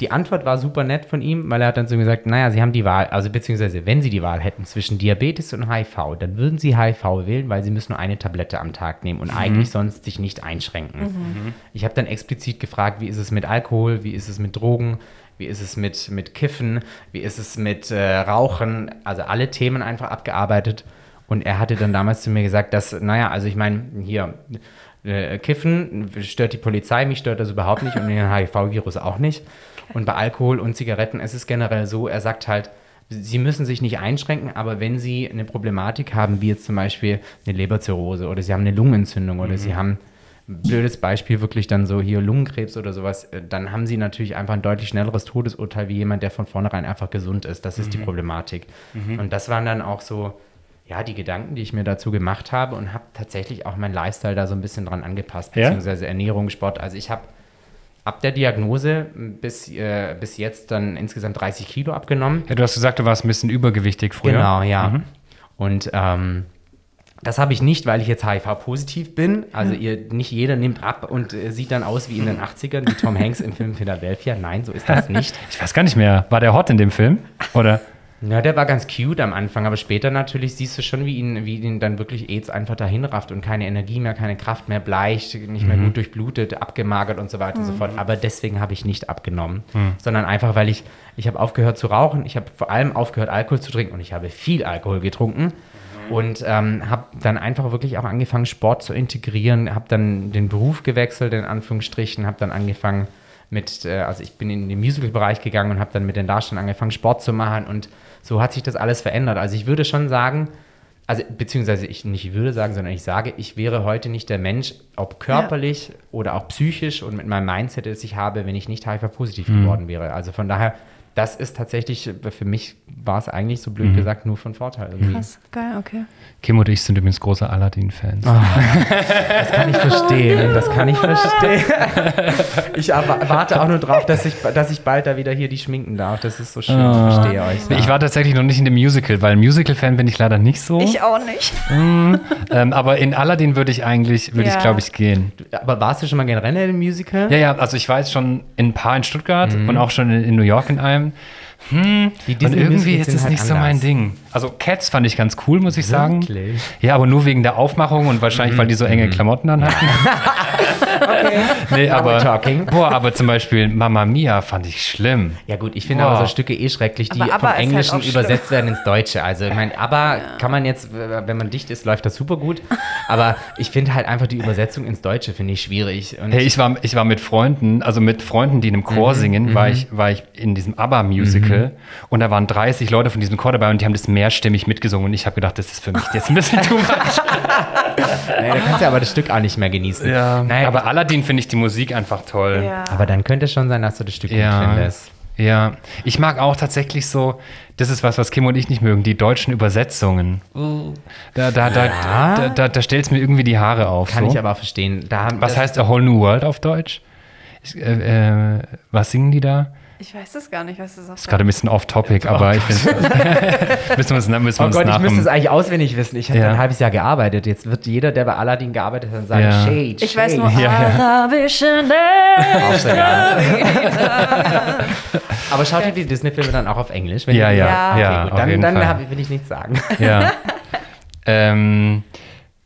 Die Antwort war super nett von ihm, weil er hat dann zu mir gesagt, naja, Sie haben die Wahl, also beziehungsweise wenn Sie die Wahl hätten zwischen Diabetes und HIV, dann würden Sie HIV wählen, weil Sie müssen nur eine Tablette am Tag nehmen und eigentlich sonst sich nicht einschränken. Ich habe dann explizit gefragt, wie ist es mit Alkohol, wie ist es mit Drogen, wie ist es mit, mit Kiffen, wie ist es mit äh, Rauchen, also alle Themen einfach abgearbeitet. Und er hatte dann damals zu mir gesagt, dass, naja, also ich meine, hier, äh, Kiffen stört die Polizei, mich stört das überhaupt nicht und den HIV-Virus auch nicht. Und bei Alkohol und Zigaretten ist es generell so, er sagt halt, Sie müssen sich nicht einschränken, aber wenn Sie eine Problematik haben, wie jetzt zum Beispiel eine Leberzirrhose oder Sie haben eine Lungenentzündung oder Sie haben blödes Beispiel, wirklich dann so hier Lungenkrebs oder sowas, äh, dann haben sie natürlich einfach ein deutlich schnelleres Todesurteil wie jemand, der von vornherein einfach gesund ist. Das ist die Problematik. Und das waren dann auch so, ja, die Gedanken, die ich mir dazu gemacht habe und habe tatsächlich auch meinen Lifestyle da so ein bisschen dran angepasst, Ja? beziehungsweise Ernährung, Sport. Also ich habe ab der Diagnose bis, äh, bis jetzt dann insgesamt 30 Kilo abgenommen. Ja, du hast gesagt, du warst ein bisschen übergewichtig früher. Genau, ja. Und ähm, das habe ich nicht, weil ich jetzt HIV-positiv bin. Also ihr, nicht jeder nimmt ab und äh, sieht dann aus wie in den 80ern, wie Tom Hanks im Film Philadelphia. Nein, so ist das nicht. Ich weiß gar nicht mehr. War der hot in dem Film? Oder? Ja, der war ganz cute am Anfang, aber später natürlich siehst du schon, wie ihn, wie ihn dann wirklich AIDS einfach dahin rafft und keine Energie mehr, keine Kraft mehr, bleich, nicht mehr gut durchblutet, abgemagert und so weiter und so fort. Aber deswegen habe ich nicht abgenommen, sondern einfach, weil ich, ich habe aufgehört zu rauchen, ich habe vor allem aufgehört, Alkohol zu trinken und ich habe viel Alkohol getrunken. Und ähm, habe dann einfach wirklich auch angefangen, Sport zu integrieren, habe dann den Beruf gewechselt, in Anführungsstrichen, habe dann angefangen mit, äh, also ich bin in den Musical-Bereich gegangen und habe dann mit den Darstellern angefangen, Sport zu machen und so hat sich das alles verändert. Also ich würde schon sagen, also beziehungsweise ich nicht würde sagen, sondern ich sage, ich wäre heute nicht der Mensch, ob körperlich ja. oder auch psychisch und mit meinem Mindset, das ich habe, wenn ich nicht HIV-positiv mhm. geworden wäre. Also von daher das ist tatsächlich, für mich war es eigentlich so blöd mhm. gesagt nur von Vorteil. Irgendwie. Krass, geil, okay. Kim und ich sind übrigens große Aladdin-Fans. Oh, das kann ich verstehen, das kann ich verstehen. ich warte auch nur drauf, dass ich, dass ich bald da wieder hier die schminken darf. Das ist so schön, oh. ich verstehe euch. Ja. Ich war tatsächlich noch nicht in dem Musical, weil Musical-Fan bin ich leider nicht so. Ich auch nicht. Mm, ähm, aber in Aladdin würde ich eigentlich, würde ja. ich glaube ich gehen. Aber warst du schon mal generell im Musical? Ja, ja, also ich war jetzt schon in ein paar in Stuttgart mhm. und auch schon in, in New York in einem time hm, und irgendwie ist es halt nicht anders. so mein Ding. Also Cats fand ich ganz cool, muss ich sagen. Wirklich? Ja, aber nur wegen der Aufmachung und wahrscheinlich, mhm. weil die so enge mhm. Klamotten dann hatten. okay. Nee, aber, talking. Boah, aber zum Beispiel Mamma Mia fand ich schlimm. Ja gut, ich finde aber so Stücke eh schrecklich, die vom halt Englischen halt übersetzt werden ins Deutsche. Also ich meine, aber ja. kann man jetzt, wenn man dicht ist, läuft das super gut. Aber ich finde halt einfach die Übersetzung ins Deutsche finde ich schwierig. Und hey, ich war, ich war mit Freunden, also mit Freunden, die in einem Chor mhm. singen, war, mhm. ich, war ich in diesem ABBA-Musical Musical. Mhm. Und da waren 30 Leute von diesem Chor dabei und die haben das mehrstimmig mitgesungen. Und ich habe gedacht, das ist für mich jetzt ein bisschen too much. naja, da kannst du aber das Stück auch nicht mehr genießen. Ja, naja, aber Aladdin finde ich die Musik einfach toll. Ja. Aber dann könnte es schon sein, dass du das Stück ja. gut findest. Ja, ich mag auch tatsächlich so, das ist was, was Kim und ich nicht mögen, die deutschen Übersetzungen. Da, da, da, ja. da, da, da stellt es mir irgendwie die Haare auf. Kann so. ich aber verstehen. Da was heißt A Whole New World auf Deutsch? Ich, äh, äh, was singen die da? Ich weiß es gar nicht, was das ist. gerade ein bisschen off-topic, aber ich finde, müssen wir uns, müssen wir oh Gott, ich müsste es eigentlich auswendig wissen. Ich habe ja. ein halbes Jahr gearbeitet. Jetzt wird jeder, der bei Aladdin gearbeitet hat, sagen, ja. Shade, Ich weiß nur, ja, arabische ja. Aber schaut ihr die Disney-Filme dann auch auf Englisch? ja, ja, ja. ja okay, dann, dann hab, will ich nichts sagen. Ja. ähm,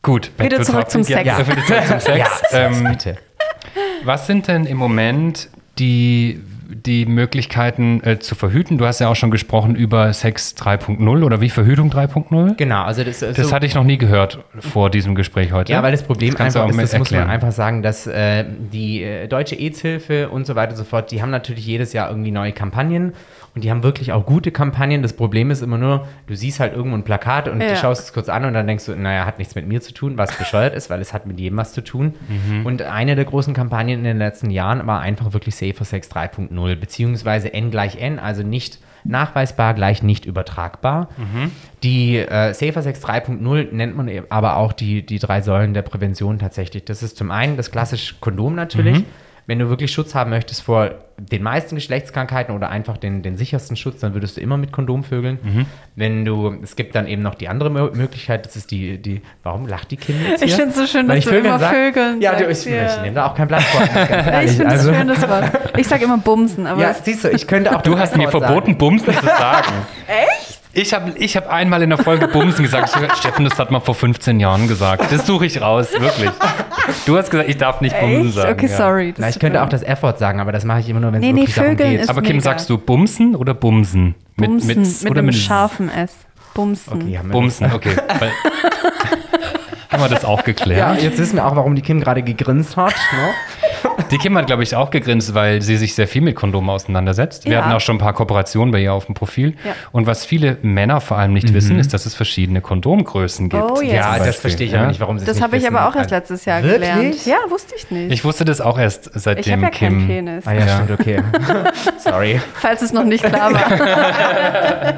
gut. Bitte zurück zum Sex. Ja, bitte zurück zum Sex. ähm, bitte. Was sind denn im Moment die die Möglichkeiten äh, zu verhüten. Du hast ja auch schon gesprochen über Sex 3.0 oder wie Verhütung 3.0. Genau, also das, das so hatte ich noch nie gehört vor diesem Gespräch heute. Ja, weil das Problem das einfach ist, das erklären. muss man einfach sagen, dass äh, die äh, deutsche AIDS-Hilfe und so weiter und so fort, die haben natürlich jedes Jahr irgendwie neue Kampagnen und die haben wirklich auch gute Kampagnen. Das Problem ist immer nur, du siehst halt irgendwo ein Plakat und ja. du schaust es kurz an und dann denkst du, naja, hat nichts mit mir zu tun, was bescheuert ist, weil es hat mit jedem was zu tun. Mhm. Und eine der großen Kampagnen in den letzten Jahren war einfach wirklich Safer Sex 3.0, beziehungsweise N gleich N, also nicht nachweisbar gleich nicht übertragbar. Mhm. Die äh, Safer Sex 3.0 nennt man aber auch die, die drei Säulen der Prävention tatsächlich. Das ist zum einen das klassische Kondom natürlich. Mhm wenn du wirklich Schutz haben möchtest vor den meisten Geschlechtskrankheiten oder einfach den, den sichersten Schutz, dann würdest du immer mit Kondom vögeln. Mhm. Wenn du, es gibt dann eben noch die andere Möglichkeit, das ist die, die warum lacht die Kinder jetzt hier? Ich finde es so schön, Weil dass du immer sag, Vögeln Ja, du, ich, ja. ich nehme da auch kein Blatt vor. ich finde also. das schön, das Wort. Ich sage immer Bumsen. Aber ja, siehst du, ich könnte auch Du hast mir verboten, sagen. Bumsen zu sagen. Echt? Ich habe ich hab einmal in der Folge Bumsen gesagt. Steffen, das hat man vor 15 Jahren gesagt. Das suche ich raus, wirklich. Du hast gesagt, ich darf nicht Bumsen sagen. Okay, ja. sorry. Na, ich könnte auch das F-Wort sagen, aber das mache ich immer nur, wenn es nee, wirklich nee, darum geht. Aber Kim, mega. sagst du Bumsen oder Bumsen? Mit, Bumsen, mit, mit, oder einem mit scharfen S. Bumsen. Okay, Bumsen, okay. haben wir das auch geklärt. Ja, jetzt wissen wir auch, warum die Kim gerade gegrinst hat. Ne? Die Kim hat, glaube ich, auch gegrinst, weil sie sich sehr viel mit Kondomen auseinandersetzt. Wir ja. hatten auch schon ein paar Kooperationen bei ihr auf dem Profil. Ja. Und was viele Männer vor allem nicht mhm. wissen, ist, dass es verschiedene Kondomgrößen gibt. Oh, yes. Ja, das verstehe ich ja? aber nicht, warum sie das Das habe ich aber auch erst letztes Jahr Wirklich? gelernt. Ja, wusste ich nicht. Ich wusste das auch erst seitdem ich ja Kim. Keinen Penis. Ah ja, stimmt, okay. Sorry. Falls es noch nicht klar war.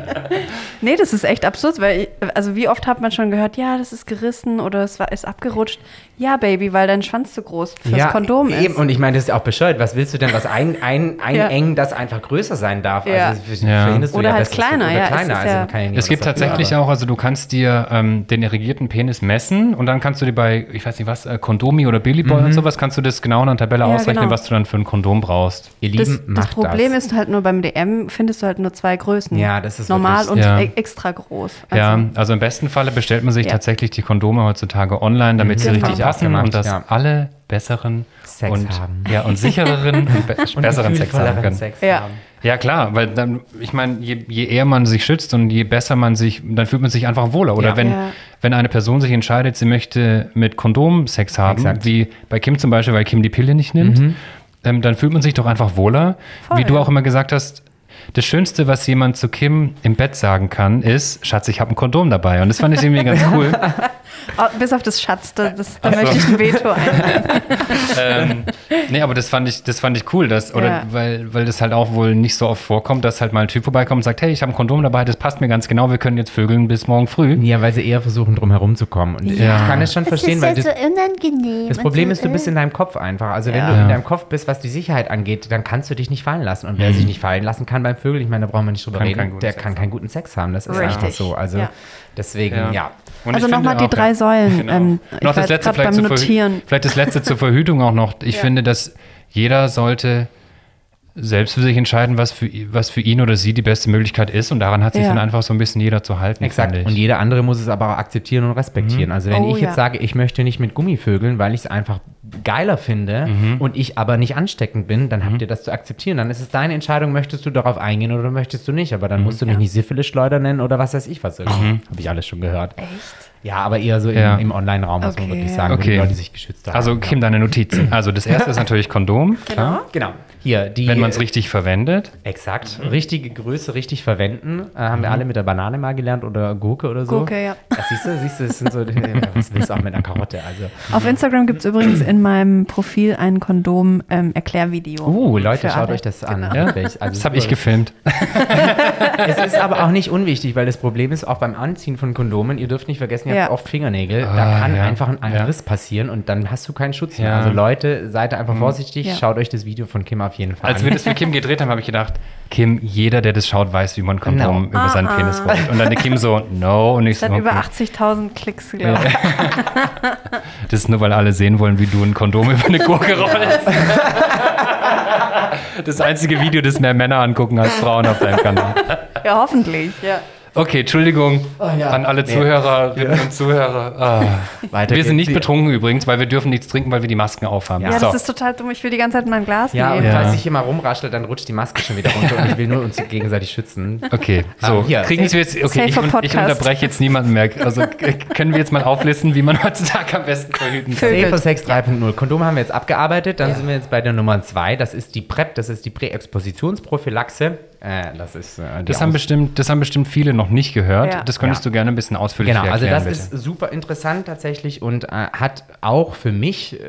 nee, das ist echt absurd, weil ich, also wie oft hat man schon gehört, ja, das ist gerissen oder es war, ist abgerutscht. Ja, Baby, weil dein Schwanz zu groß fürs ja, Kondom ist. Eben. Und ich meine, das ist auch bescheuert. Was willst du denn, was ein, ein, einengen, ja. das einfach größer sein darf? Ja. Also verhindest du oder ja halt kleiner, oder ja. kleiner. Also ja es gibt tatsächlich auch, also du kannst dir ähm, den irrigierten Penis messen und dann kannst du dir bei, ich weiß nicht was, äh, Kondomi oder Billy Boy mhm. und sowas, kannst du das genau in der Tabelle ausrechnen, genau. was du dann für ein Kondom brauchst. Ihr Lieben, das, das Problem das. ist halt nur beim DM findest du halt nur zwei Größen. Ja, das ist normal wirklich, und e extra groß. Also, ja, also im besten Falle bestellt man sich tatsächlich die Kondome heutzutage online, damit mhm. sie richtig passen und das alle besseren Sex und, haben. Ja, und sichereren und, be und besseren Sex haben können. Sex ja. Haben. ja, klar, weil dann, ich meine, je, je, eher man sich schützt und je besser man sich, dann fühlt man sich einfach wohler. Oder ja. wenn, ja. wenn eine Person sich entscheidet, sie möchte mit Kondom Sex haben, Exakt. wie bei Kim zum Beispiel, weil Kim die Pille nicht nimmt, mhm. ähm, dann fühlt man sich doch einfach wohler. Voll, wie du auch immer gesagt hast, das Schönste, was jemand zu Kim im Bett sagen kann, ist, Schatz, ich habe ein Kondom dabei. Und das fand ich irgendwie ganz cool. Oh, bis auf das Schatz, da, das, da möchte ich ein Veto einlegen. ähm, nee, aber das fand ich, das fand ich cool, dass, oder Ja. weil, weil das halt auch wohl nicht so oft vorkommt, dass halt mal ein Typ vorbeikommt und sagt, hey, ich habe ein Kondom dabei, das passt mir ganz genau, wir können jetzt vögeln bis morgen früh. Ja, weil sie eher versuchen, drum herum zu kommen. Und Ja. ich kann es schon verstehen, weil das das, ist ja so unangenehm. das Problem ist, du bist äh. in deinem Kopf einfach. Also wenn Ja. du Ja. in deinem Kopf bist, was die Sicherheit angeht, dann kannst du dich nicht fallen lassen. Und wer sich nicht fallen lassen kann beim Vögeln, ich meine, da brauchen wir nicht drüber Mhm. Kann keinen reden, guten der Sex kann haben. keinen guten Sex haben. Das ist Richtig. einfach so. Also Ja. deswegen, ja. Und Also nochmal die auch, drei Säulen. Genau. Ähm, noch das letzte vielleicht, Verhü- Notieren. vielleicht das letzte zur Verhütung auch noch. Ich Ja. finde, dass jeder sollte selbst für sich entscheiden, was für, was für ihn oder sie die beste Möglichkeit ist. Und daran hat sich Ja. dann einfach so ein bisschen jeder zu halten. Exakt. Und jeder andere muss es aber auch akzeptieren und respektieren. Also wenn Oh, ich jetzt ja. sage, ich möchte nicht mit Gummivögeln, weil ich es einfach geiler finde Mhm. und ich aber nicht ansteckend bin, dann habt ihr das zu akzeptieren. Dann ist es deine Entscheidung, möchtest du darauf eingehen oder möchtest du nicht. Aber Mhm. dann musst du mich nicht Syphilis-Schleuder nennen oder was weiß ich was. Habe ich alles schon gehört. Echt? Ja, aber eher so im, Ja. im Online-Raum, muss man Okay, wirklich ja. sagen, wo die Okay. Leute sich geschützt haben. Also, Kim, deine Notizen. Also, das erste ist natürlich Kondom. Klar. Genau. Hier, die. Wenn man es richtig verwendet. Exakt. Richtige Größe richtig verwenden. Äh, haben wir alle mit der Banane mal gelernt oder Gurke oder so. Gurke, ja. Das siehst du, siehst du, das sind so, was willst du auch mit einer Karotte? Also, Auf Instagram gibt es übrigens in meinem Profil ein Kondom-Erklärvideo. uh, Leute, schaut alle. euch das an. Genau. Ja, Wirklich, also das habe ich gefilmt. Es ist aber auch nicht unwichtig, weil das Problem ist auch beim Anziehen von Kondomen, ihr dürft nicht vergessen, ihr Ja. habt oft Fingernägel. da Ah, kann ja. einfach ein Ja. Riss passieren und dann hast du keinen Schutz mehr. Ja. Mhm. Also Leute, seid einfach vorsichtig, Ja. schaut euch das Video von Kim auf jeden Fall Als an. wir das für Kim gedreht haben, habe ich gedacht, Kim, jeder, der das schaut, weiß, wie man Kondom Genau. über seinen Ah, Penis ah. rollt. Und dann die Kim so, no. Und ich Das so, hat über okay. 80.000 Klicks, glaube ich. Das ist nur, weil alle sehen wollen, wie du ein Kondom über eine Gurke rollst. Das einzige Video, das mehr Männer angucken als Frauen auf deinem Kanal. Ja, hoffentlich. Ja. Okay, Entschuldigung ja. an alle Nee. Zuhörerinnen und Zuhörer. Ah. Weiter Wir sind nicht betrunken übrigens, weil wir dürfen nichts trinken, weil wir die Masken aufhaben. Ja. Ja, so. das ist total dumm. Ich will die ganze Zeit in mein Glas Ja, und nehmen. Ja. falls ich immer rumraschel, dann rutscht die Maske schon wieder runter und ich will nur uns gegenseitig schützen. Okay, so. Ah, hier, Kriegen wir jetzt. Okay, ich, ich unterbreche jetzt niemanden mehr. Also k- können wir jetzt mal auflisten, wie man heutzutage am besten verhüten kann. Safer Sex 3.0. Kondom haben wir jetzt abgearbeitet. Dann sind wir jetzt bei der Nummer 2. Das ist die PrEP, das ist die Präexpositionsprophylaxe. Äh, das ist äh, Das haben, bestimmt, das haben bestimmt viele noch nicht gehört. Ja. Das könntest Ja. du gerne ein bisschen ausführlicher Genau, also erklären. das ist super interessant tatsächlich und äh, hat auch für mich äh,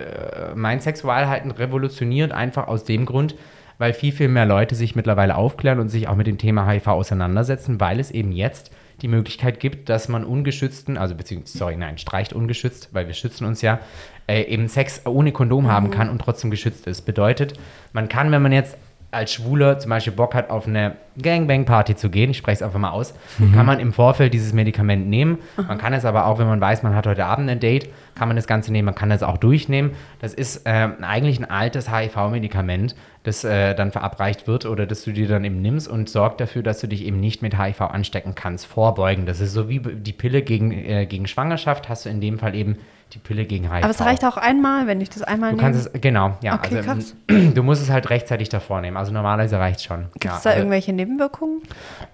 mein Sexualhalten revolutioniert, einfach aus dem Grund, weil viel, viel mehr Leute sich mittlerweile aufklären und sich auch mit dem Thema HIV auseinandersetzen, weil es eben jetzt die Möglichkeit gibt, dass man ungeschützten, also beziehungsweise, sorry, nein, streicht ungeschützt, weil wir schützen uns ja, äh, eben Sex ohne Kondom haben kann und trotzdem geschützt ist. Bedeutet, man kann, wenn man jetzt als Schwuler zum Beispiel Bock hat, auf eine Gangbang-Party zu gehen, ich spreche es einfach mal aus, kann man im Vorfeld dieses Medikament nehmen. Man kann es aber auch, wenn man weiß, man hat heute Abend ein Date, kann man das Ganze nehmen, man kann es auch durchnehmen. Das ist ähm, eigentlich ein altes HIV-Medikament, das äh, dann verabreicht wird oder das du dir dann eben nimmst und sorgt dafür, dass du dich eben nicht mit HIV anstecken kannst, vorbeugen. Das ist so wie die Pille gegen, äh, gegen Schwangerschaft, hast du in dem Fall eben die Pille gegen HIV. Aber es reicht auch einmal, wenn ich das einmal Du nehme. kannst es, genau, ja. Okay, also, krass. Du musst es halt rechtzeitig davor nehmen. Also normalerweise reicht es schon. Gibt es ja, da also, irgendwelche Nebenwirkungen?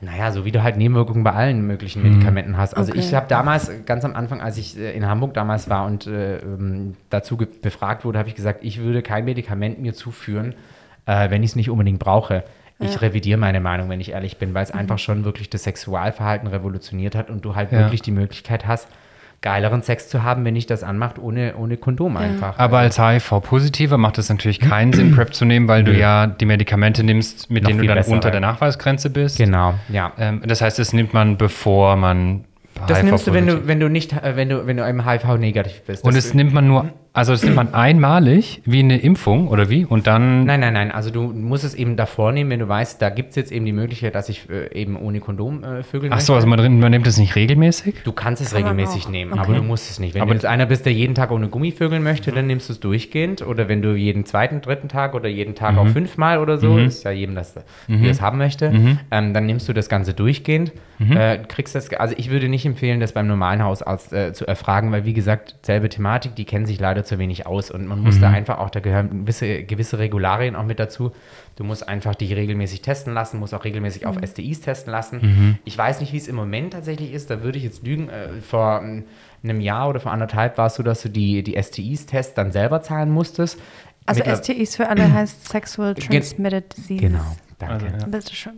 Naja, so wie du halt Nebenwirkungen bei allen möglichen Medikamenten hast. Also Okay. ich habe damals, ganz am Anfang, als ich äh, in Hamburg damals war und äh, ähm, dazu befragt wurde, habe ich gesagt, ich würde kein Medikament mir zuführen, äh, wenn ich es nicht unbedingt brauche. Ich revidiere meine Meinung, wenn ich ehrlich bin, weil es einfach schon wirklich das Sexualverhalten revolutioniert hat und du halt Ja. wirklich die Möglichkeit hast, geileren Sex zu haben, wenn ich das anmacht, ohne, ohne Kondom einfach. Aber als HIV-Positiver macht es natürlich keinen Sinn, PrEP zu nehmen, weil du ja die Medikamente nimmst, mit Noch denen du dann bessere. unter der Nachweisgrenze bist. Genau, ja. Ähm, das heißt, das nimmt man, bevor man Das nimmst du, wenn du, wenn du nicht, äh, wenn du, wenn du eben HIV-negativ bist. Und Das- es nimmt man nur, also das nimmt man einmalig, wie eine Impfung oder wie? Und dann. Nein, nein, nein. Also du musst es eben davor nehmen, wenn du weißt, da gibt es jetzt eben die Möglichkeit, dass ich äh, eben ohne Kondom äh, vögeln Ach so, also man, man nimmt es nicht regelmäßig? Du kannst es Kann regelmäßig nehmen, Okay. aber du musst es nicht. Wenn Aber- du jetzt einer bist, der jeden Tag ohne Gummi vögeln möchte, dann nimmst du es durchgehend. Oder wenn du jeden zweiten, dritten Tag oder jeden Tag Mhm. auch fünfmal oder so, ist ja jedem das, wie er es haben möchte, Mhm. ähm, dann nimmst du das Ganze durchgehend. Äh, kriegst das, also ich würde nicht empfehlen, das beim normalen Hausarzt äh, zu erfragen, weil wie gesagt, selbe Thematik, die kennen sich leider zu wenig aus und man Mhm. muss da einfach auch, da gehören gewisse, gewisse Regularien auch mit dazu. Du musst einfach dich regelmäßig testen lassen, musst auch regelmäßig auf STIs testen lassen. Mhm. Ich weiß nicht, wie es im Moment tatsächlich ist, da würde ich jetzt lügen. Äh, vor ähm, einem Jahr oder vor anderthalb war es so, dass du die, die STIs-Tests dann selber zahlen musstest. Also Mittler- STIs für alle heißt Sexual Transmitted Disease. Genau, danke. Also, ja. Bitteschön.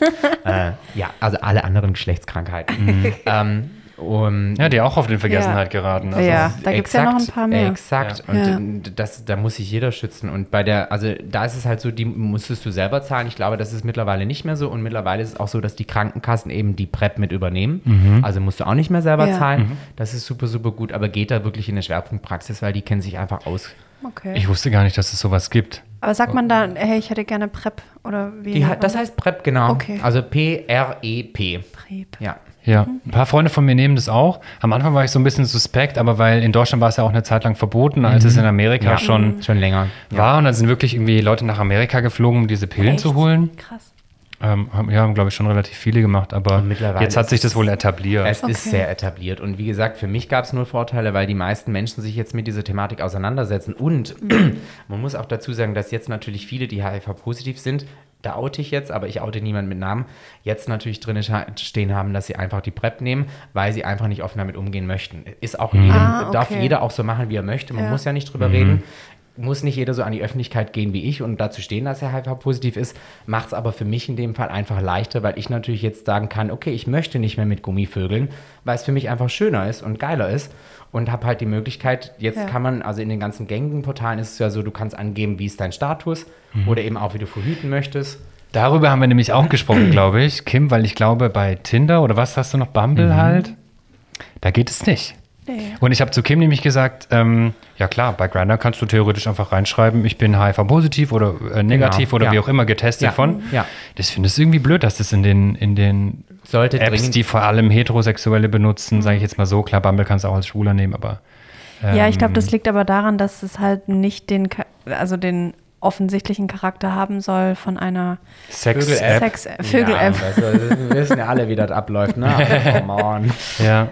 äh, ja, also alle anderen Geschlechtskrankheiten. ähm, um, Ja, die auch auf den Vergessenheit Ja. geraten. Also, Ja. da gibt's ja noch ein paar mehr. Exakt. Ja. Und Ja. das, da muss sich jeder schützen. Und bei der, also da ist es halt so, die musstest du selber zahlen. Ich glaube, das ist mittlerweile nicht mehr so. Und mittlerweile ist es auch so, dass die Krankenkassen eben die PrEP mit übernehmen. Also musst du auch nicht mehr selber Ja. zahlen. Das ist super, super gut. Aber geht da wirklich in eine Schwerpunktpraxis, weil die kennen sich einfach aus. Okay. Ich wusste gar nicht, dass es sowas gibt. Aber sagt man da, hey, ich hätte gerne PrEP oder wie? Die, das heißt PrEP, genau. Okay. Also P-R-E-P. PrEP. Ja. Ja, ein paar Freunde von mir nehmen das auch. Am Anfang war ich so ein bisschen suspekt, aber weil in Deutschland war es ja auch eine Zeit lang verboten, als es in Amerika Ja. schon Schon länger. war. Und dann sind wirklich irgendwie Leute nach Amerika geflogen, um diese Pillen Echt? zu holen. Krass. Ähm, haben, ja, haben, glaube ich, schon relativ viele gemacht, aber jetzt hat sich das wohl etabliert. Es Okay. ist sehr etabliert. Und wie gesagt, für mich gab es nur Vorteile, weil die meisten Menschen sich jetzt mit dieser Thematik auseinandersetzen. Und man muss auch dazu sagen, dass jetzt natürlich viele, die HIV-positiv sind, da oute ich jetzt, aber ich oute niemanden mit Namen, jetzt natürlich drin stehen haben, dass sie einfach die PrEP nehmen, weil sie einfach nicht offen damit umgehen möchten. Ist auch jedem, Ah, okay. darf jeder auch so machen, wie er möchte. Man Ja. muss ja nicht drüber reden. Muss nicht jeder so an die Öffentlichkeit gehen wie ich und dazu stehen, dass er HIV-positiv ist. Macht es aber für mich in dem Fall einfach leichter, weil ich natürlich jetzt sagen kann, okay, ich möchte nicht mehr mit Gummivögeln, weil es für mich einfach schöner ist und geiler ist. Und habe halt die Möglichkeit, jetzt Ja. kann man, also in den ganzen gängigen Portalen ist es ja so, du kannst angeben, wie ist dein Status oder eben auch, wie du verhüten möchtest. Darüber haben wir nämlich auch gesprochen, glaube ich, Kim, weil ich glaube, bei Tinder oder was hast du noch, Bumble halt, da geht es nicht. Nee. Und ich habe zu Kim nämlich gesagt, ähm, ja klar, bei Grindr kannst du theoretisch einfach reinschreiben, ich bin HIV-positiv oder äh, negativ Genau, oder ja. wie auch immer getestet Ja, von. ja. Das finde ich irgendwie blöd, dass das in den, in den Sollte Apps, dringend- die vor allem Heterosexuelle benutzen, sage ich jetzt mal so, klar, Bumble kannst du auch als Schwuler nehmen, aber Ja, ich glaube, ähm, das liegt aber daran, dass es halt nicht den, also den offensichtlichen Charakter haben soll von einer Sex-App. Sex Vögel-App. Ja, du, wir wissen ja alle, wie das abläuft, ne? Aber Come on. Ja.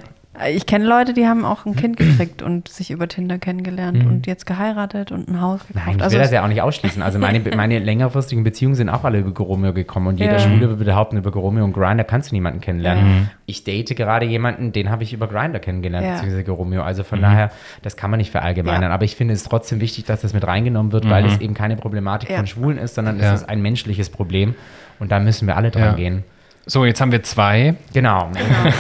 Ich kenne Leute, die haben auch ein Kind gekriegt und sich über Tinder kennengelernt und jetzt geheiratet und ein Haus gekauft. Nein, ich also will das es- ja auch nicht ausschließen. Also meine, meine längerfristigen Beziehungen sind auch alle über Goromeo gekommen und jeder Ja. Schwule würde behaupten, über Goromeo und Grindr kannst du niemanden kennenlernen. Ich date gerade jemanden, den habe ich über Grindr kennengelernt, Ja. beziehungsweise Goromeo. Also von daher, das kann man nicht verallgemeinern. Ja. Aber ich finde es trotzdem wichtig, dass das mit reingenommen wird, weil es eben keine Problematik Ja. von Schwulen ist, sondern Ja. es ist ein menschliches Problem. Und da müssen wir alle dran Ja. gehen. So, jetzt haben wir zwei. Genau.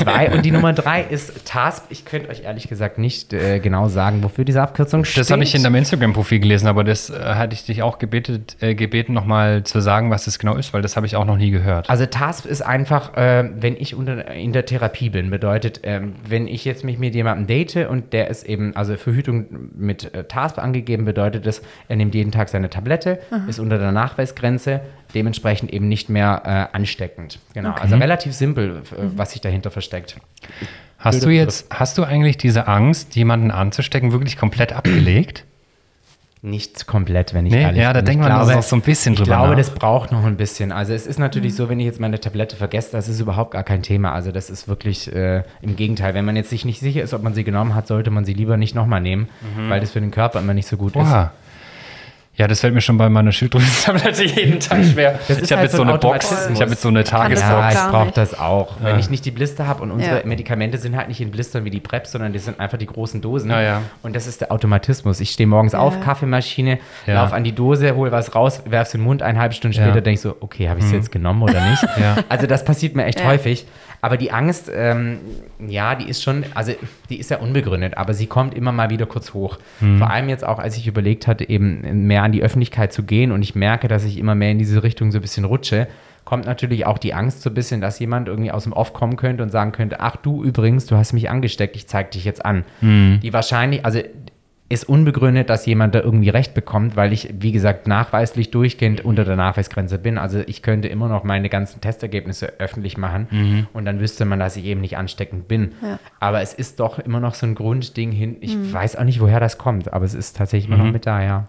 Zwei. Und die Nummer drei ist TASP. Ich könnte euch ehrlich gesagt nicht äh, genau sagen, wofür diese Abkürzung steht. Das habe ich in deinem Instagram-Profil gelesen, aber das äh, hatte ich dich auch gebetet, äh, gebeten, nochmal zu sagen, was das genau ist, weil das habe ich auch noch nie gehört. Also TASP ist einfach, äh, wenn ich unter, in der Therapie bin, bedeutet, ähm, wenn ich jetzt mich mit jemandem date und der ist eben, also Verhütung mit äh, TASP angegeben, bedeutet es, er nimmt jeden Tag seine Tablette, ist unter der Nachweisgrenze, dementsprechend eben nicht mehr äh, ansteckend. Genau, also relativ simpel, äh, was sich dahinter versteckt. Hast du jetzt, hast du eigentlich diese Angst, jemanden anzustecken, wirklich komplett abgelegt? Nicht komplett, wenn ich Nee, ehrlich ja, da bin. denkt Ich man doch so ein bisschen Ich drüber glaube, nach. das braucht noch ein bisschen. Also es ist natürlich so, wenn ich jetzt meine Tablette vergesse, das ist überhaupt gar kein Thema. Also das ist wirklich äh, im Gegenteil. Wenn man jetzt sich nicht sicher ist, ob man sie genommen hat, sollte man sie lieber nicht nochmal nehmen, weil das für den Körper immer nicht so gut ist. Ja, das fällt mir schon bei meiner Schilddrüsentablette jeden Tag schwer. Das ich habe halt jetzt so so ein eine Box, ich habe jetzt so eine Tagesbox. Ja, ich brauche das auch. Wenn ich nicht die Blister habe und unsere Ja. Medikamente sind halt nicht in Blistern wie die PrEP, sondern die sind einfach die großen Dosen. Ja, ja. Und das ist der Automatismus. Ich stehe morgens auf, Kaffeemaschine, Ja. lauf an die Dose, hol was raus, werf's in den Mund, eine halbe Stunde Ja. später denke ich so, okay, habe ich es jetzt genommen oder nicht? Ja. Also das passiert mir echt Ja. häufig. Aber die Angst, ähm, ja, die ist schon, also die ist ja unbegründet, aber sie kommt immer mal wieder kurz hoch. Vor allem jetzt auch, als ich überlegt hatte, eben mehr an die Öffentlichkeit zu gehen und ich merke, dass ich immer mehr in diese Richtung so ein bisschen rutsche, kommt natürlich auch die Angst so ein bisschen, dass jemand irgendwie aus dem Off kommen könnte und sagen könnte, ach du übrigens, du hast mich angesteckt, ich zeig dich jetzt an. Die wahrscheinlich, also ist unbegründet, dass jemand da irgendwie recht bekommt, weil ich, wie gesagt, nachweislich durchgehend unter der Nachweisgrenze bin. Also ich könnte immer noch meine ganzen Testergebnisse öffentlich machen und dann wüsste man, dass ich eben nicht ansteckend bin. Ja. Aber es ist doch immer noch so ein Grundding hin. Ich weiß auch nicht, woher das kommt, aber es ist tatsächlich immer noch mit da, ja.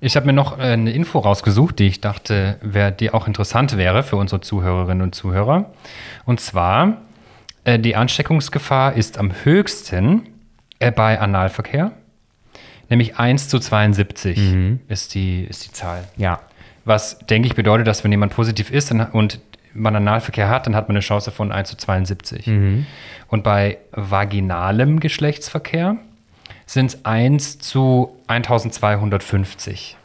Ich habe mir noch äh, eine Info rausgesucht, die ich dachte, wär, die auch interessant wäre für unsere Zuhörerinnen und Zuhörer. Und zwar, äh, die Ansteckungsgefahr ist am höchsten äh, bei Analverkehr, nämlich 1 zu 72 ist, die, ist die Zahl. Ja. Was, denke ich, bedeutet, dass wenn jemand positiv ist dann, und man Analverkehr hat, dann hat man eine Chance von 1 zu 72. Und bei vaginalem Geschlechtsverkehr sind es 1 zu 1250.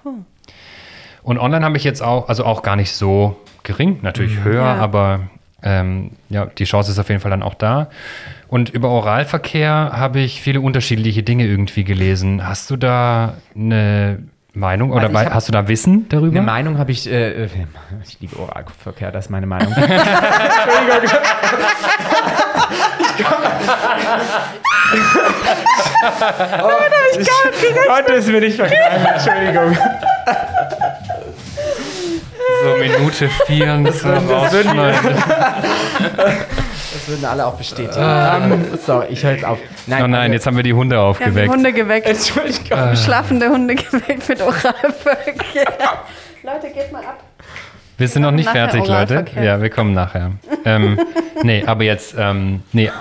Und online habe ich jetzt auch, also auch gar nicht so gering, natürlich höher, Ja. aber ähm, ja, die Chance ist auf jeden Fall dann auch da. Und über Oralverkehr habe ich viele unterschiedliche Dinge irgendwie gelesen. Hast du da eine Meinung oder Also hast du da Wissen darüber? Eine Meinung habe ich, äh, äh, ich liebe Oralverkehr, das ist meine Meinung. ich konnte es mir nicht verkneifen, Entschuldigung. so Minute 4 und das würden- das würden die- rausschneiden. Das würden alle auch bestätigen. Ähm, so, ich höre jetzt auf. Oh nein, jetzt haben wir die Hunde Wir haben die aufgeweckt. Hunde geweckt. Entschuldigung. Schlafende Hunde geweckt mit Oralverkehr. Leute, geht mal ab. Wir sind noch nicht fertig, Leute. Ja, wir kommen nachher. ähm, nee, aber jetzt, ähm, nee,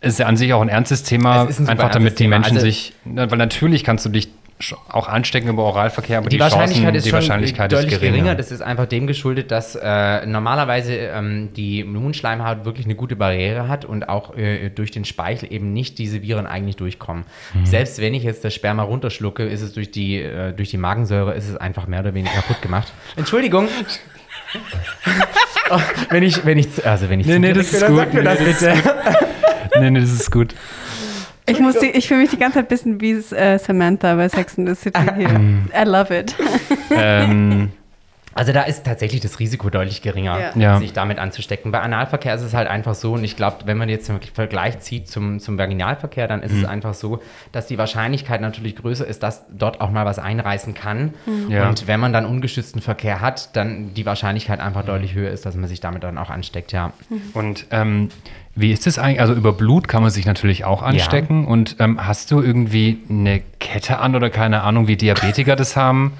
ist ja an sich auch ein ernstes Thema, ein einfach damit die. Menschen Also- sich, weil natürlich kannst du dich auch anstecken über Oralverkehr, aber Die, die, Wahrscheinlichkeit Chancen, ist die Wahrscheinlichkeit deutlich ist geringer. geringer. Das ist einfach dem geschuldet, dass äh, normalerweise ähm, die Mundschleimhaut wirklich eine gute Barriere hat und auch äh, durch den Speichel eben nicht diese Viren eigentlich durchkommen. Mhm. Selbst wenn ich jetzt das Sperma runterschlucke, ist es durch die, äh, durch die Magensäure ist es einfach mehr oder weniger kaputt gemacht. Entschuldigung. Oh, wenn ich, wenn ich, also wenn ich Nee, nee, das ist dann gut. sag mir Nee, das das ist bitte. nee, nee, das ist gut. Ich, muss die, ich fühle mich die ganze Zeit ein bisschen wie äh, Samantha bei Sex and the City hier. I love it. ähm, Also da ist tatsächlich das Risiko deutlich geringer, Ja. Ja. sich damit anzustecken. Bei Analverkehr ist es halt einfach so, und ich glaube, wenn man jetzt den Vergleich zieht zum, zum Vaginalverkehr, dann ist Mhm. es einfach so, dass die Wahrscheinlichkeit natürlich größer ist, dass dort auch mal was einreißen kann. Ja. Und wenn man dann ungeschützten Verkehr hat, dann die Wahrscheinlichkeit einfach deutlich höher ist, dass man sich damit dann auch ansteckt, ja. und ähm, wie ist es eigentlich? Also über Blut kann man sich natürlich auch anstecken. Und ähm, hast du irgendwie eine Kette an oder keine Ahnung, wie Diabetiker das haben?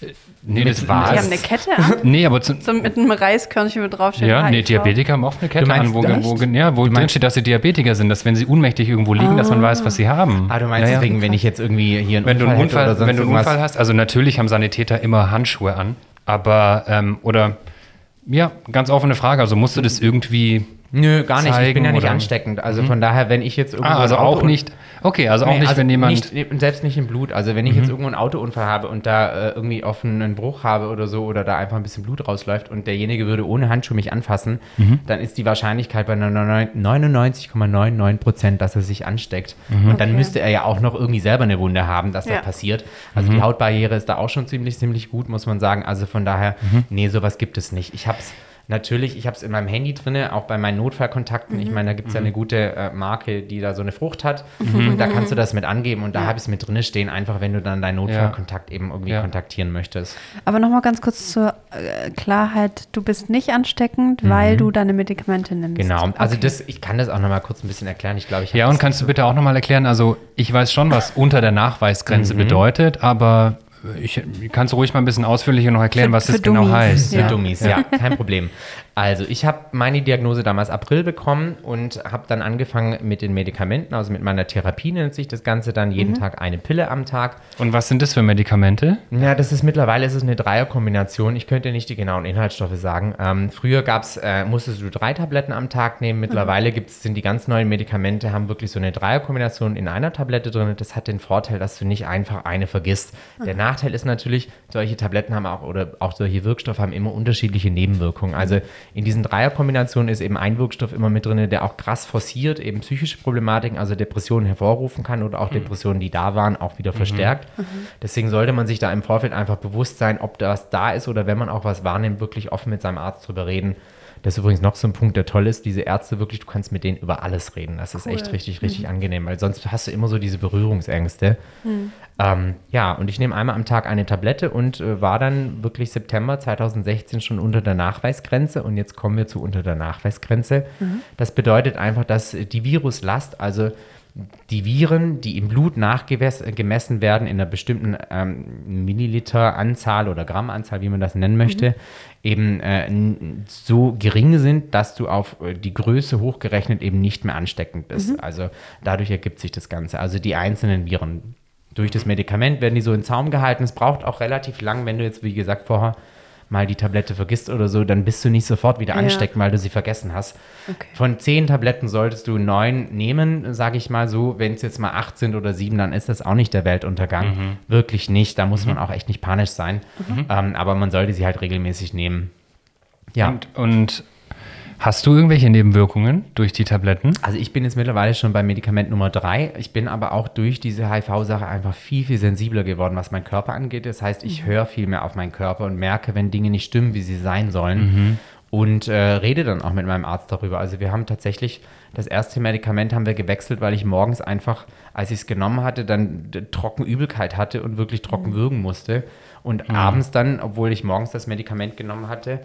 Äh, Nee, Mit das was? Die haben eine Kette an, Nee, aber zu, so mit einem Reiskörnchen mit draufsteht. Ja, nee, HIV. Diabetiker haben oft eine Kette Du an, wo, wo, ja, wo drin meinst- steht, dass sie Diabetiker sind, dass wenn sie ohnmächtig irgendwo liegen, dass man weiß, was sie haben. Ah, du meinst ja, ja. deswegen, wenn ich jetzt irgendwie hier einen Wenn du einen Unfall, oder sonst wenn du einen Unfall hast, also natürlich haben Sanitäter immer Handschuhe an, aber ähm, oder ja, ganz offene Frage, also musst du das irgendwie Nö, gar nicht. Ich bin ja nicht oder- ansteckend. Also von daher, wenn ich jetzt irgendwo Ah, also auch nicht. Okay, also auch Nee, nicht, also wenn jemand Nicht, selbst nicht im Blut. Also wenn ich jetzt irgendwo einen Autounfall habe und da äh, irgendwie offen einen Bruch habe oder so oder da einfach ein bisschen Blut rausläuft und derjenige würde ohne Handschuh mich anfassen, dann ist die Wahrscheinlichkeit bei 99,99 Prozent, dass er sich ansteckt. Und dann Okay. müsste er ja auch noch irgendwie selber eine Wunde haben, dass Ja. das passiert. Also die Hautbarriere ist da auch schon ziemlich, ziemlich gut, muss man sagen. Also von daher, nee, sowas gibt es nicht. Ich habe es Natürlich, ich habe es in meinem Handy drin, auch bei meinen Notfallkontakten. Ich meine, da gibt es ja eine gute äh, Marke, die da so eine Frucht hat. Und da kannst du das mit angeben und da habe ich es mit drin stehen, einfach wenn du dann deinen Notfallkontakt eben irgendwie Ja. kontaktieren möchtest. Aber nochmal ganz kurz zur äh, Klarheit. Du bist nicht ansteckend, weil du deine Medikamente nimmst. Genau, also Okay. das, ich kann das auch noch mal kurz ein bisschen erklären. Ich glaube, ich Ja, und kannst du bitte auch nochmal erklären, also ich weiß schon, was unter der Nachweisgrenze bedeutet, aber ich kannst du ruhig mal ein bisschen ausführlicher noch erklären, Für- was das für genau Dummies. heißt. Für Ja. Dummies, ja, kein Problem. Also, ich habe meine Diagnose damals April bekommen und habe dann angefangen mit den Medikamenten, also mit meiner Therapie nennt sich das Ganze dann jeden Tag eine Pille am Tag. Und was sind das für Medikamente? Ja, das ist mittlerweile ist es eine Dreierkombination. Ich könnte nicht die genauen Inhaltsstoffe sagen. Ähm, früher gab's, äh, musstest du drei Tabletten am Tag nehmen. Mittlerweile gibt's, sind die ganz neuen Medikamente, haben wirklich so eine Dreierkombination in einer Tablette drin. Das hat den Vorteil, dass du nicht einfach eine vergisst. Der Nachteil ist natürlich, solche Tabletten haben auch oder auch solche Wirkstoffe haben immer unterschiedliche Nebenwirkungen. Also in diesen Dreierkombinationen ist eben ein Wirkstoff immer mit drin, der auch krass forciert, eben psychische Problematiken, also Depressionen hervorrufen kann oder auch Depressionen, die da waren, auch wieder verstärkt. Deswegen sollte man sich da im Vorfeld einfach bewusst sein, ob das da ist oder wenn man auch was wahrnimmt, wirklich offen mit seinem Arzt drüber reden. Das ist übrigens noch so ein Punkt, der toll ist. Diese Ärzte wirklich, du kannst mit denen über alles reden. Das ist echt richtig, richtig angenehm, weil sonst hast du immer so diese Berührungsängste. Ähm, ja, und ich nehme einmal am Tag eine Tablette und äh, war dann wirklich September 2016 schon unter der Nachweisgrenze. Und jetzt kommen wir zu unter der Nachweisgrenze. Das bedeutet einfach, dass äh, die Viruslast, also die Viren, die im Blut nachgemessen werden, in einer bestimmten ähm, Milliliter-Anzahl oder Grammanzahl, wie man das nennen möchte, eben äh, so gering sind, dass du auf äh, die Größe hochgerechnet eben nicht mehr ansteckend bist. Also dadurch ergibt sich das Ganze. Also die einzelnen Viren. Durch das Medikament werden die so in Zaum gehalten. Es braucht auch relativ lang, wenn du jetzt, wie gesagt, vorher mal die Tablette vergisst oder so, dann bist du nicht sofort wieder Ja. ansteckend, weil du sie vergessen hast. Okay. Von zehn Tabletten solltest du neun nehmen, sage ich mal so. Wenn es jetzt mal acht sind oder sieben, dann ist das auch nicht der Weltuntergang. Wirklich nicht. Da muss man auch echt nicht panisch sein. Ähm, aber man sollte sie halt regelmäßig nehmen. Ja. Und, und hast du irgendwelche Nebenwirkungen durch die Tabletten? Also ich bin jetzt mittlerweile schon bei Medikament Nummer drei. Ich bin aber auch durch diese HIV-Sache einfach viel, viel sensibler geworden, was meinen Körper angeht. Das heißt, ich höre viel mehr auf meinen Körper und merke, wenn Dinge nicht stimmen, wie sie sein sollen. Und äh, rede dann auch mit meinem Arzt darüber. Also wir haben tatsächlich das erste Medikament haben wir gewechselt, weil ich morgens einfach, als ich es genommen hatte, dann d- Trockenübelkeit hatte und wirklich trocken würgen musste. Und abends dann, obwohl ich morgens das Medikament genommen hatte,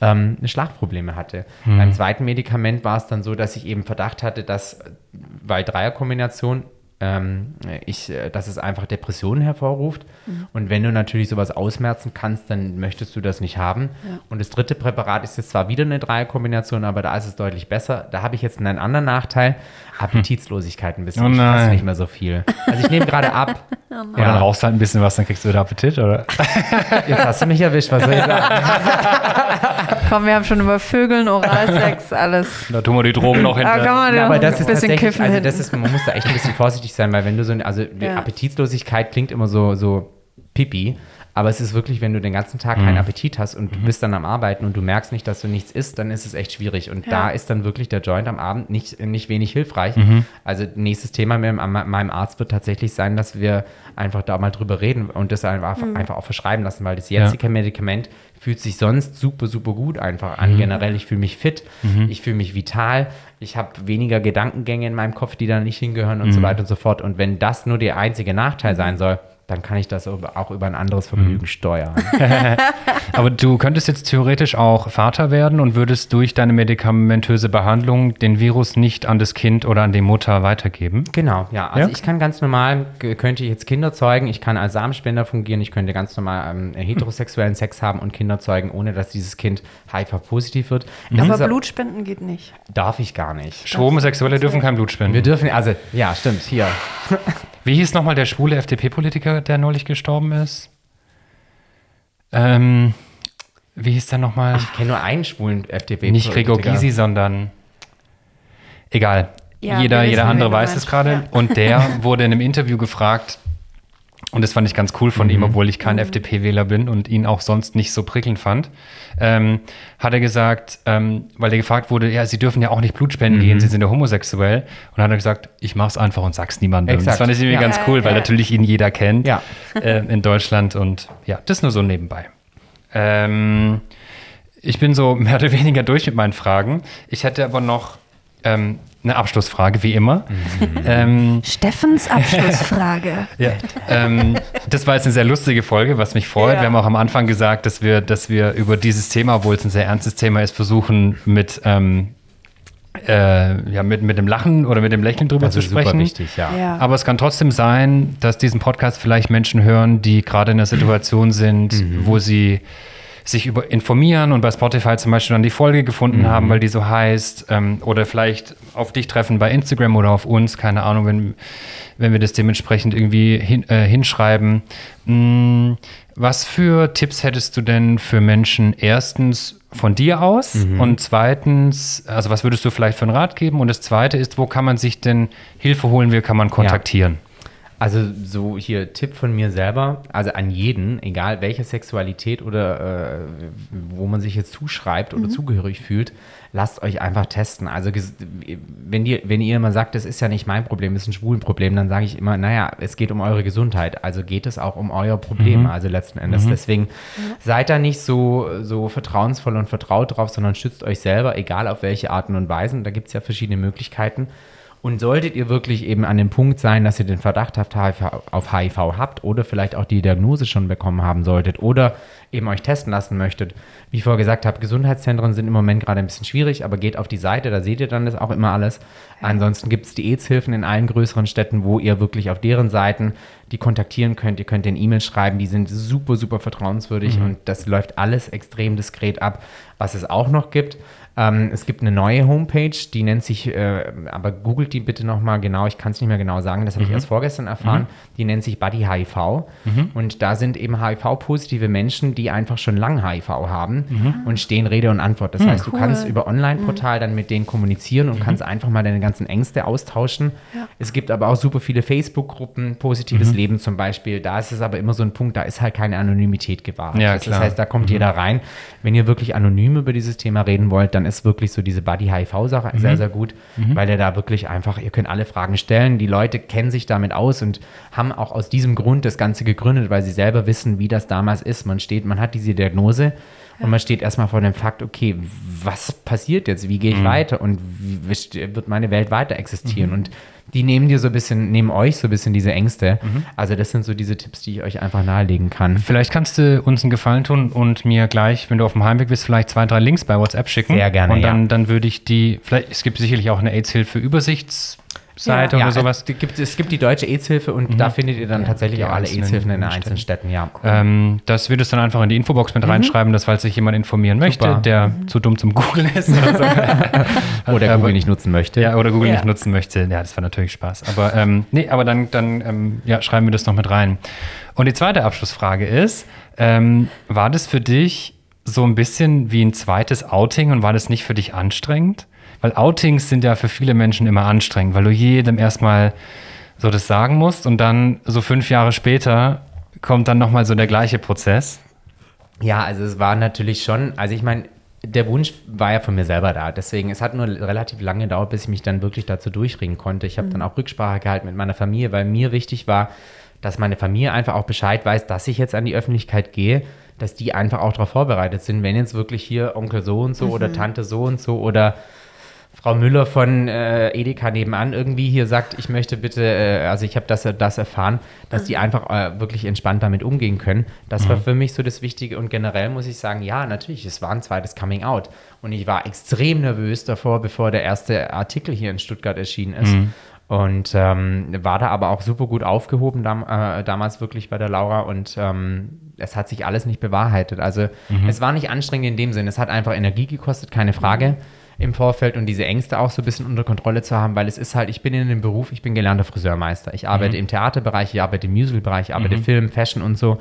ähm, Schlafprobleme hatte. Beim zweiten Medikament war es dann so, dass ich eben Verdacht hatte, dass, weil Dreierkombination, ähm, ich, äh, dass es einfach Depressionen hervorruft. Und wenn du natürlich sowas ausmerzen kannst, dann möchtest du das nicht haben. Und das dritte Präparat ist jetzt zwar wieder eine Dreierkombination, aber da ist es deutlich besser. Da habe ich jetzt einen anderen Nachteil. Appetitlosigkeit ein bisschen. Oh ich nein. nicht mehr so viel. Also ich nehme gerade ab. Und dann rauchst du halt ein bisschen was, dann kriegst du wieder Appetit, oder? Jetzt hast du mich erwischt, was soll ich sagen? Komm, wir haben schon über Vögeln, Oralsex, alles. Da tun wir die Drogen noch Da hinter. kann man Ja, ja aber ein das ist bisschen tatsächlich, kiffen also das ist, man muss da echt ein bisschen vorsichtig sein, weil wenn du so, also Ja. Appetitlosigkeit klingt immer so, so pipi, aber es ist wirklich, wenn du den ganzen Tag Mhm. keinen Appetit hast und du bist dann am Arbeiten und du merkst nicht, dass du nichts isst, dann ist es echt schwierig und Ja. da ist dann wirklich der Joint am Abend nicht, nicht wenig hilfreich. Mhm. Also nächstes Thema mit meinem Arzt wird tatsächlich sein, dass wir einfach da mal drüber reden und das einfach, Mhm. einfach auch verschreiben lassen, weil das jetzige Medikament fühlt sich sonst super, super gut einfach Mhm. an. Generell, ich fühle mich fit, ich fühle mich vital, ich habe weniger Gedankengänge in meinem Kopf, die da nicht hingehören und Mhm. so weiter und so fort. Und wenn das nur der einzige Nachteil sein soll, dann kann ich das auch über ein anderes Vergnügen steuern. Aber du könntest jetzt theoretisch auch Vater werden und würdest durch deine medikamentöse Behandlung den Virus nicht an das Kind oder an die Mutter weitergeben. Genau, ja. Also Ja? ich kann ganz normal, könnte ich jetzt Kinder zeugen, ich kann als Samenspender fungieren, ich könnte ganz normal ähm, heterosexuellen Sex haben und Kinder zeugen, ohne dass dieses Kind HIV-positiv wird. Das aber Blutspenden geht nicht. darf ich gar nicht. Homosexuelle dürfen kein Blut spenden. Wir dürfen, also, ja, stimmt, hier. Wie hieß nochmal der schwule FDP-Politiker, der neulich gestorben ist? Ähm, wie hieß der nochmal? Ich kenne nur einen schwulen FDP. Nicht Gregor Gysi, sondern egal. Ja, jeder jeder andere weiß es gerade. Ja. Und der wurde in einem Interview gefragt, und das fand ich ganz cool von Mhm. ihm, obwohl ich kein FDP-Wähler bin und ihn auch sonst nicht so prickelnd fand, ähm, hat er gesagt, ähm, weil er gefragt wurde, ja, Sie dürfen ja auch nicht Blut spenden Mhm. gehen, Sie sind ja homosexuell. Und hat er gesagt, ich mach's einfach und sag's niemandem. Exakt. Das fand ich irgendwie Ja. ganz cool, weil Ja. natürlich ihn jeder kennt Ja. äh, in Deutschland. Und ja, das nur so nebenbei. Ähm, ich bin so mehr oder weniger durch mit meinen Fragen. Ich hätte aber noch ähm, eine Abschlussfrage, wie immer. Ähm, Steffens Abschlussfrage. ja, ähm, das war jetzt eine sehr lustige Folge, was mich freut. Ja. Wir haben auch am Anfang gesagt, dass wir, dass wir über dieses Thema, obwohl es ein sehr ernstes Thema ist, versuchen mit, ähm, äh, ja, mit, mit dem Lachen oder mit dem Lächeln drüber Das zu ist super sprechen. wichtig, ja. Ja. Aber es kann trotzdem sein, dass diesen Podcast vielleicht Menschen hören, die gerade in einer Situation sind, wo sie sich über informieren und bei Spotify zum Beispiel dann die Folge gefunden haben, weil die so heißt, ähm, oder vielleicht auf dich treffen bei Instagram oder auf uns, keine Ahnung, wenn, wenn wir das dementsprechend irgendwie hin, äh, hinschreiben. Mm, was für Tipps hättest du denn für Menschen erstens von dir aus und zweitens, also was würdest du vielleicht für einen Rat geben? Und das zweite ist, wo kann man sich denn Hilfe holen, wie kann man kontaktieren? Also so hier Tipp von mir selber, also an jeden, egal welche Sexualität oder äh, wo man sich jetzt zuschreibt oder zugehörig fühlt, lasst euch einfach testen. Also wenn, ihr, wenn ihr immer sagt, das ist ja nicht mein Problem, das ist ein schwulen Problem, dann sage ich immer, naja, es geht um eure Gesundheit, also geht es auch um euer Problem, also letzten Endes. Deswegen seid da nicht so, so vertrauensvoll und vertraut drauf, sondern schützt euch selber, egal auf welche Arten und Weisen. Da gibt es ja verschiedene Möglichkeiten. Und solltet ihr wirklich eben an dem Punkt sein, dass ihr den Verdacht habt, auf HIV habt oder vielleicht auch die Diagnose schon bekommen haben solltet oder eben euch testen lassen möchtet, wie ich vorher gesagt habe, Gesundheitszentren sind im Moment gerade ein bisschen schwierig, aber geht auf die Seite, da seht ihr dann das auch immer alles. Ansonsten gibt es die AIDS-Hilfen in allen größeren Städten, wo ihr wirklich auf deren Seiten die kontaktieren könnt. Ihr könnt den E-Mail schreiben, die sind super, super vertrauenswürdig mhm. und das läuft alles extrem diskret ab. Was es auch noch gibt, ähm, es gibt eine neue Homepage, die nennt sich, äh, aber googelt die bitte nochmal genau, ich kann es nicht mehr genau sagen, das habe mhm. ich erst vorgestern erfahren, mhm. die nennt sich Buddy HIV. Mhm. Und da sind eben HIV-positive Menschen, die einfach schon lange HIV haben mhm. und stehen Rede und Antwort. Das mhm. heißt, du cool. kannst über Online-Portal mhm. dann mit denen kommunizieren und kannst einfach mal deine ganzen Ängste austauschen. Ja. Es gibt aber auch super viele Facebook-Gruppen, positives Leben zum Beispiel. Da ist es aber immer so ein Punkt, da ist halt keine Anonymität gewahrt. Ja, das, das heißt, da kommt jeder rein. Wenn ihr wirklich anonym über dieses Thema reden wollt, dann dann ist wirklich so diese Buddy-HIV-Sache mhm. sehr, sehr gut, mhm. weil er da wirklich einfach, ihr könnt alle Fragen stellen, die Leute kennen sich damit aus und haben auch aus diesem Grund das Ganze gegründet, weil sie selber wissen, wie das damals ist. Man steht, man hat diese Diagnose und man steht erstmal vor dem Fakt, okay, was passiert jetzt? Wie gehe ich mhm. weiter? Und wie wird meine Welt weiter existieren? Mhm. Und die nehmen dir so ein bisschen, nehmen euch so ein bisschen diese Ängste. Mhm. Also das sind so diese Tipps, die ich euch einfach nahelegen kann. Vielleicht kannst du uns einen Gefallen tun und mir gleich, wenn du auf dem Heimweg bist, vielleicht zwei, drei Links bei WhatsApp schicken. Sehr gerne. Und dann, ja. dann würde ich die, vielleicht, es gibt sicherlich auch eine AIDS-Hilfe-Übersichts- Seite ja, oder sowas. Es gibt, es gibt die deutsche AIDS-Hilfe und mhm. da findet ihr dann ja, tatsächlich auch alle AIDS-Hilfen in den einzelnen Städten, ja. Cool. Ähm, das wird es dann einfach in die Infobox mit mhm. reinschreiben, dass falls sich jemand informieren möchte, Super. der mhm. zu dumm zum Google ist oder, so. oder Google nicht nutzen möchte. Ja, oder Google ja. nicht nutzen möchte. Ja, das war natürlich Spaß. Aber ähm, nee, aber dann, dann ähm, ja, schreiben wir das noch mit rein. Und die zweite Abschlussfrage ist, ähm, war das für dich so ein bisschen wie ein zweites Outing und war das nicht für dich anstrengend? Weil Outings sind ja für viele Menschen immer anstrengend, weil du jedem erstmal so das sagen musst und dann so fünf Jahre später kommt dann nochmal so der gleiche Prozess. Ja, also es war natürlich schon, also ich meine, der Wunsch war ja von mir selber da. Deswegen, es hat nur relativ lange gedauert, bis ich mich dann wirklich dazu durchringen konnte. Ich habe mhm. dann auch Rücksprache gehalten mit meiner Familie, weil mir wichtig war, dass meine Familie einfach auch Bescheid weiß, dass ich jetzt an die Öffentlichkeit gehe, dass die einfach auch darauf vorbereitet sind, wenn jetzt wirklich hier Onkel so und so mhm. oder Tante so und so oder Frau Müller von äh, Edeka nebenan irgendwie hier sagt, ich möchte bitte, äh, also ich habe das, das erfahren, dass die einfach äh, wirklich entspannt damit umgehen können. Das mhm. war für mich so das Wichtige und generell muss ich sagen, ja, natürlich, es war ein zweites Coming Out und ich war extrem nervös davor, bevor der erste Artikel hier in Stuttgart erschienen ist. Mhm. Und ähm, war da aber auch super gut aufgehoben, dam äh, damals wirklich bei der Laura. Und ähm, es hat sich alles nicht bewahrheitet. Also mhm. es war nicht anstrengend in dem Sinn. Es hat einfach Energie gekostet, keine Frage. Im Vorfeld und diese Ängste auch so ein bisschen unter Kontrolle zu haben, weil es ist halt, ich bin in dem Beruf, ich bin gelernter Friseurmeister. Ich arbeite mhm. im Theaterbereich, ich arbeite im Musicalbereich, ich arbeite mhm. Film, Fashion und so.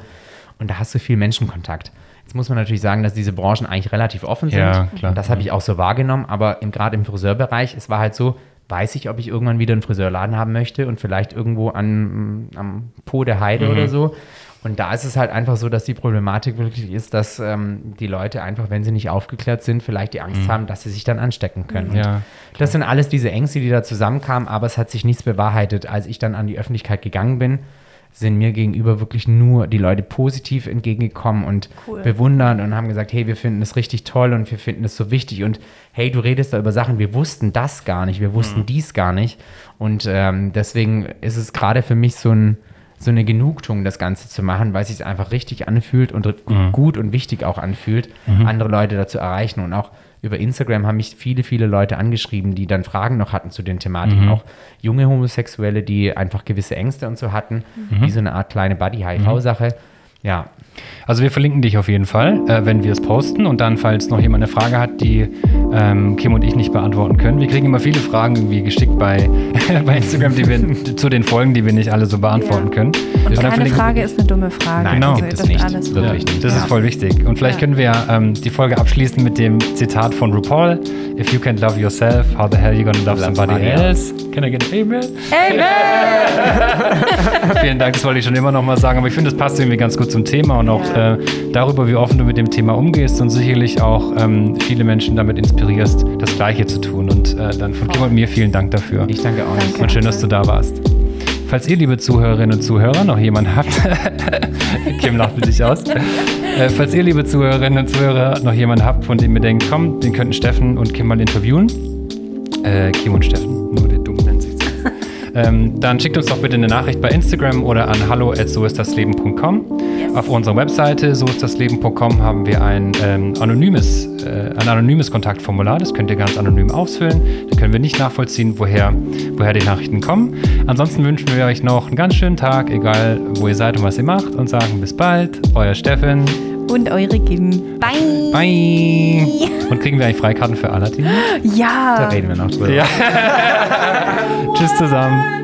Und da hast du viel Menschenkontakt. Jetzt muss man natürlich sagen, dass diese Branchen eigentlich relativ offen sind. Ja, klar. Das habe ich auch so wahrgenommen, aber gerade im Friseurbereich, es war halt so, weiß ich, ob ich irgendwann wieder einen Friseurladen haben möchte und vielleicht irgendwo an, am Po der Heide mhm. oder so. Und da ist es halt einfach so, dass die Problematik wirklich ist, dass ähm, die Leute einfach, wenn sie nicht aufgeklärt sind, vielleicht die Angst mhm. haben, dass sie sich dann anstecken können. Ja, das sind alles diese Ängste, die da zusammenkamen, aber es hat sich nichts bewahrheitet. Als ich dann an die Öffentlichkeit gegangen bin, sind mir gegenüber wirklich nur die Leute positiv entgegengekommen und cool. bewundern und haben gesagt, hey, wir finden es richtig toll und wir finden es so wichtig und hey, du redest da über Sachen, wir wussten das gar nicht, wir wussten mhm. dies gar nicht und ähm, deswegen ist es gerade für mich so ein so eine Genugtuung, das Ganze zu machen, weil es sich einfach richtig anfühlt und mhm. gut und wichtig auch anfühlt, mhm. andere Leute dazu erreichen. Und auch über Instagram haben mich viele, viele Leute angeschrieben, die dann Fragen noch hatten zu den Thematiken. Mhm. Auch junge Homosexuelle, die einfach gewisse Ängste und so hatten, mhm. wie so eine Art kleine Buddy-HIV-Sache. Ja. Also wir verlinken dich auf jeden Fall, äh, wenn wir es posten. Und dann, falls noch jemand eine Frage hat, die ähm, Kim und ich nicht beantworten können. Wir kriegen immer viele Fragen irgendwie geschickt bei, bei Instagram, die wir zu den Folgen, die wir nicht alle so beantworten ja. können. Und keine Frage ist eine dumme Frage. Nein, genau. gibt es nicht. Alles ja, nicht. Das ja. ist voll wichtig. Und vielleicht können wir ähm, die Folge abschließen mit dem Zitat von RuPaul. If you can't love yourself, how the hell are you gonna love, love somebody, else? Can I get an Amen? Amen! Vielen Dank, das wollte ich schon immer noch mal sagen. Aber ich finde, das passt irgendwie ganz gut zum Thema und auch äh, darüber, wie offen du mit dem Thema umgehst und sicherlich auch ähm, viele Menschen damit inspirierst, das Gleiche zu tun. Und äh, dann von Kim und mir vielen Dank dafür. Ich danke auch. Danke. Und schön, dass du da warst. Falls ihr, liebe Zuhörerinnen und Zuhörer, noch jemanden habt, Kim lacht mit sich aus. Äh, falls ihr, liebe Zuhörerinnen und Zuhörer, noch jemanden habt, von dem ihr denkt, komm, den könnten Steffen und Kim mal interviewen. Äh, Kim und Steffen, nur der Dumm nennt sich ähm, Dann schickt uns doch bitte eine Nachricht bei Instagram oder an hallo Auf unserer Webseite so ist das Leben.com haben wir ein ähm, anonymes, äh, ein anonymes Kontaktformular. Das könnt ihr ganz anonym ausfüllen. Da können wir nicht nachvollziehen, woher, woher die Nachrichten kommen. Ansonsten wünschen wir euch noch einen ganz schönen Tag, egal wo ihr seid und was ihr macht, und sagen bis bald. Euer Steffen. Und eure Kim. Bye. Bye. Und kriegen wir eigentlich Freikarten für Aladdin? Ja. Da reden wir noch drüber. Ja. Tschüss zusammen.